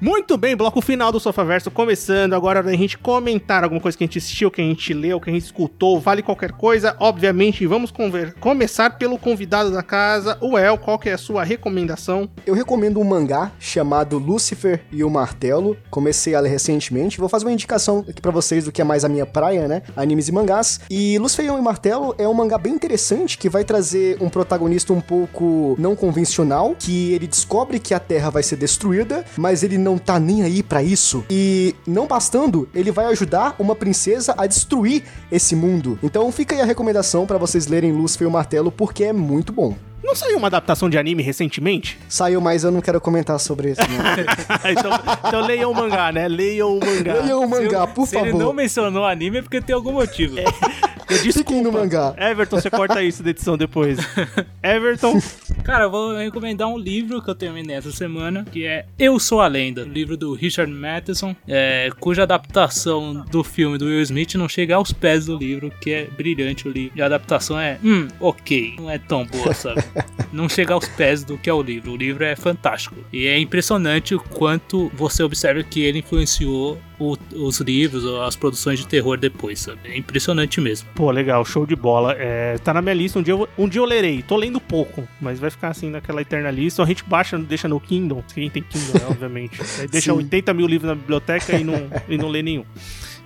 Muito bem, bloco final do Sofaverso começando. Agora a gente comentar alguma coisa que a gente assistiu, que a gente leu, que a gente escutou, vale qualquer coisa. Obviamente, vamos começar pelo convidado da casa, o El. Qual que é a sua recomendação? Eu recomendo um mangá chamado Lucifer e o Martelo. Comecei a ler recentemente. Vou fazer uma indicação aqui para vocês do que é mais a minha praia, né? Animes e mangás. E Lucifer e o Martelo é um mangá bem interessante que vai trazer um protagonista um pouco não convencional, que ele descobre que a Terra vai ser destruída, mas ele não não tá nem aí para isso. E não bastando, ele vai ajudar uma princesa a destruir esse mundo. Então fica aí a recomendação para vocês lerem Lúcifer e o Martelo, porque é muito bom. Não saiu uma adaptação de anime recentemente? Saiu, mas eu não quero comentar sobre isso. [laughs] então, então leiam o mangá, né? Leiam o mangá. Leiam o mangá, por se favor. Se ele não mencionou anime é porque tem algum motivo. É. [laughs] Fiquem no mangá. Everton, você corta isso da edição depois. [laughs] Everton. Cara, eu vou recomendar um livro que eu terminei essa semana, que é Eu Sou a Lenda, livro do Richard Matheson, é, cuja adaptação do filme do Will Smith não chega aos pés do livro, que é brilhante o livro. E a adaptação é, hum, ok, não é tão boa, sabe? [laughs] não chega aos pés do que é o livro. O livro é fantástico. E é impressionante o quanto você observa que ele influenciou o, os livros, as produções de terror depois, sabe? É impressionante mesmo. Pô, legal, show de bola. É, tá na minha lista, um dia, eu, um dia eu lerei. Tô lendo pouco, mas vai ficar assim naquela eterna lista. A gente baixa, deixa no Kindle, quem tem Kindle, né, obviamente. [laughs] Aí deixa Sim. 80 mil livros na biblioteca e não, e não lê nenhum.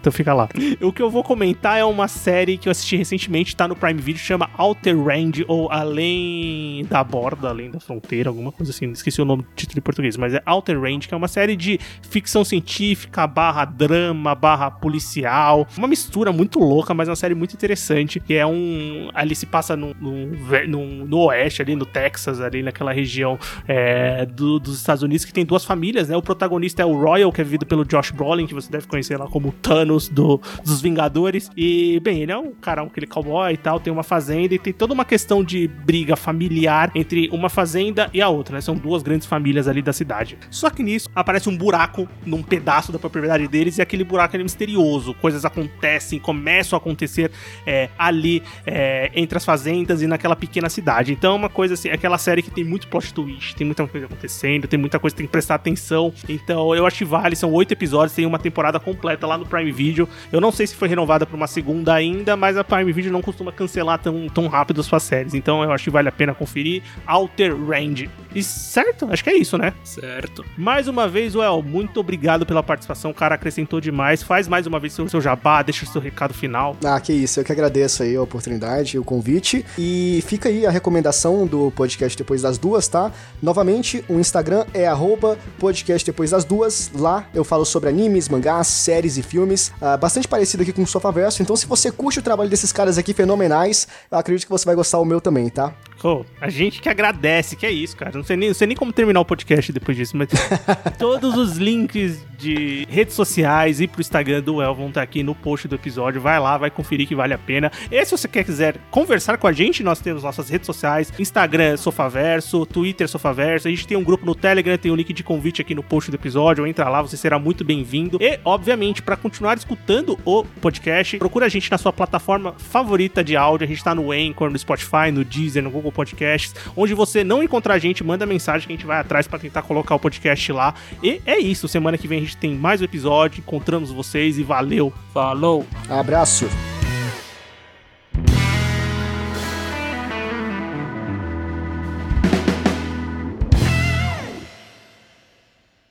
Então fica lá. [laughs] O que eu vou comentar é uma série que eu assisti recentemente, tá no Prime Video, chama Outer Range, ou Além da Borda, Além da Fronteira, alguma coisa assim. Esqueci o nome do título em português, mas é Outer Range, que é uma série de ficção científica, barra drama, barra policial. Uma mistura muito louca, mas é uma série muito interessante. Que é um. Ali se passa no, no, no- oeste, ali no Texas, ali naquela região é, do- dos Estados Unidos, que tem duas famílias, né? O protagonista é o Royal, que é vivido pelo Josh Brolin, que você deve conhecer lá como Thanos do, dos Vingadores. E, bem, ele é um cara, aquele cowboy e tal, tem uma fazenda e tem toda uma questão de briga familiar entre uma fazenda e a outra, né? São duas grandes famílias ali da cidade. Só que nisso aparece um buraco num pedaço da propriedade deles e aquele buraco é misterioso. Coisas acontecem, começam a acontecer é, ali é, entre as fazendas e naquela pequena cidade. Então é uma coisa assim, é aquela série que tem muito plot twist, tem muita coisa acontecendo, tem muita coisa que tem que prestar atenção. Então eu acho que vale, são oito episódios, tem uma temporada completa lá no Prime Video. Eu não sei se foi renovada para uma segunda ainda, mas a Prime Video não costuma cancelar tão, tão rápido as suas séries. Então eu acho que vale a pena conferir. Alter Range. E certo? Acho que é isso, né? Certo. Mais uma vez, Well, muito obrigado pela participação. O cara acrescentou demais. Faz mais uma vez o seu jabá, deixa o seu recado final. Ah, que isso, eu que agradeço aí a oportunidade, o convite. E fica aí a recomendação do podcast Depois das Duas, tá? Novamente, o Instagram é arroba podcast Depois das Duas. Lá eu falo sobre animes, mangás, séries e filmes. Ah, bastante parecido aqui com o Sofaverso. Então, se você curte o trabalho desses caras aqui fenomenais, eu acredito que você vai gostar o meu também, tá? Pô, a gente que agradece, que é isso, cara. Não sei nem, não sei nem como terminar o podcast depois disso, mas [laughs] todos os links de redes sociais e pro Instagram do El vão estar aqui no post do episódio. Vai lá, vai conferir que vale a pena. E se você quer quiser conversar com a gente, nós temos nossas redes sociais: Instagram Sofaverso, Twitter Sofaverso. A gente tem um grupo no Telegram, tem o link de convite aqui no post do episódio. Entra lá, você será muito bem-vindo. E, obviamente, para continuar escutando o podcast, procura a gente na sua plataforma favorita de áudio. A gente tá no Anchor, no Spotify, no Deezer, no Google Podcasts. Onde você não encontrar a gente, manda mensagem que a gente vai atrás para tentar colocar o podcast lá. E é isso. Semana que vem a gente tem mais um episódio. Encontramos vocês e valeu. Falou! Abraço!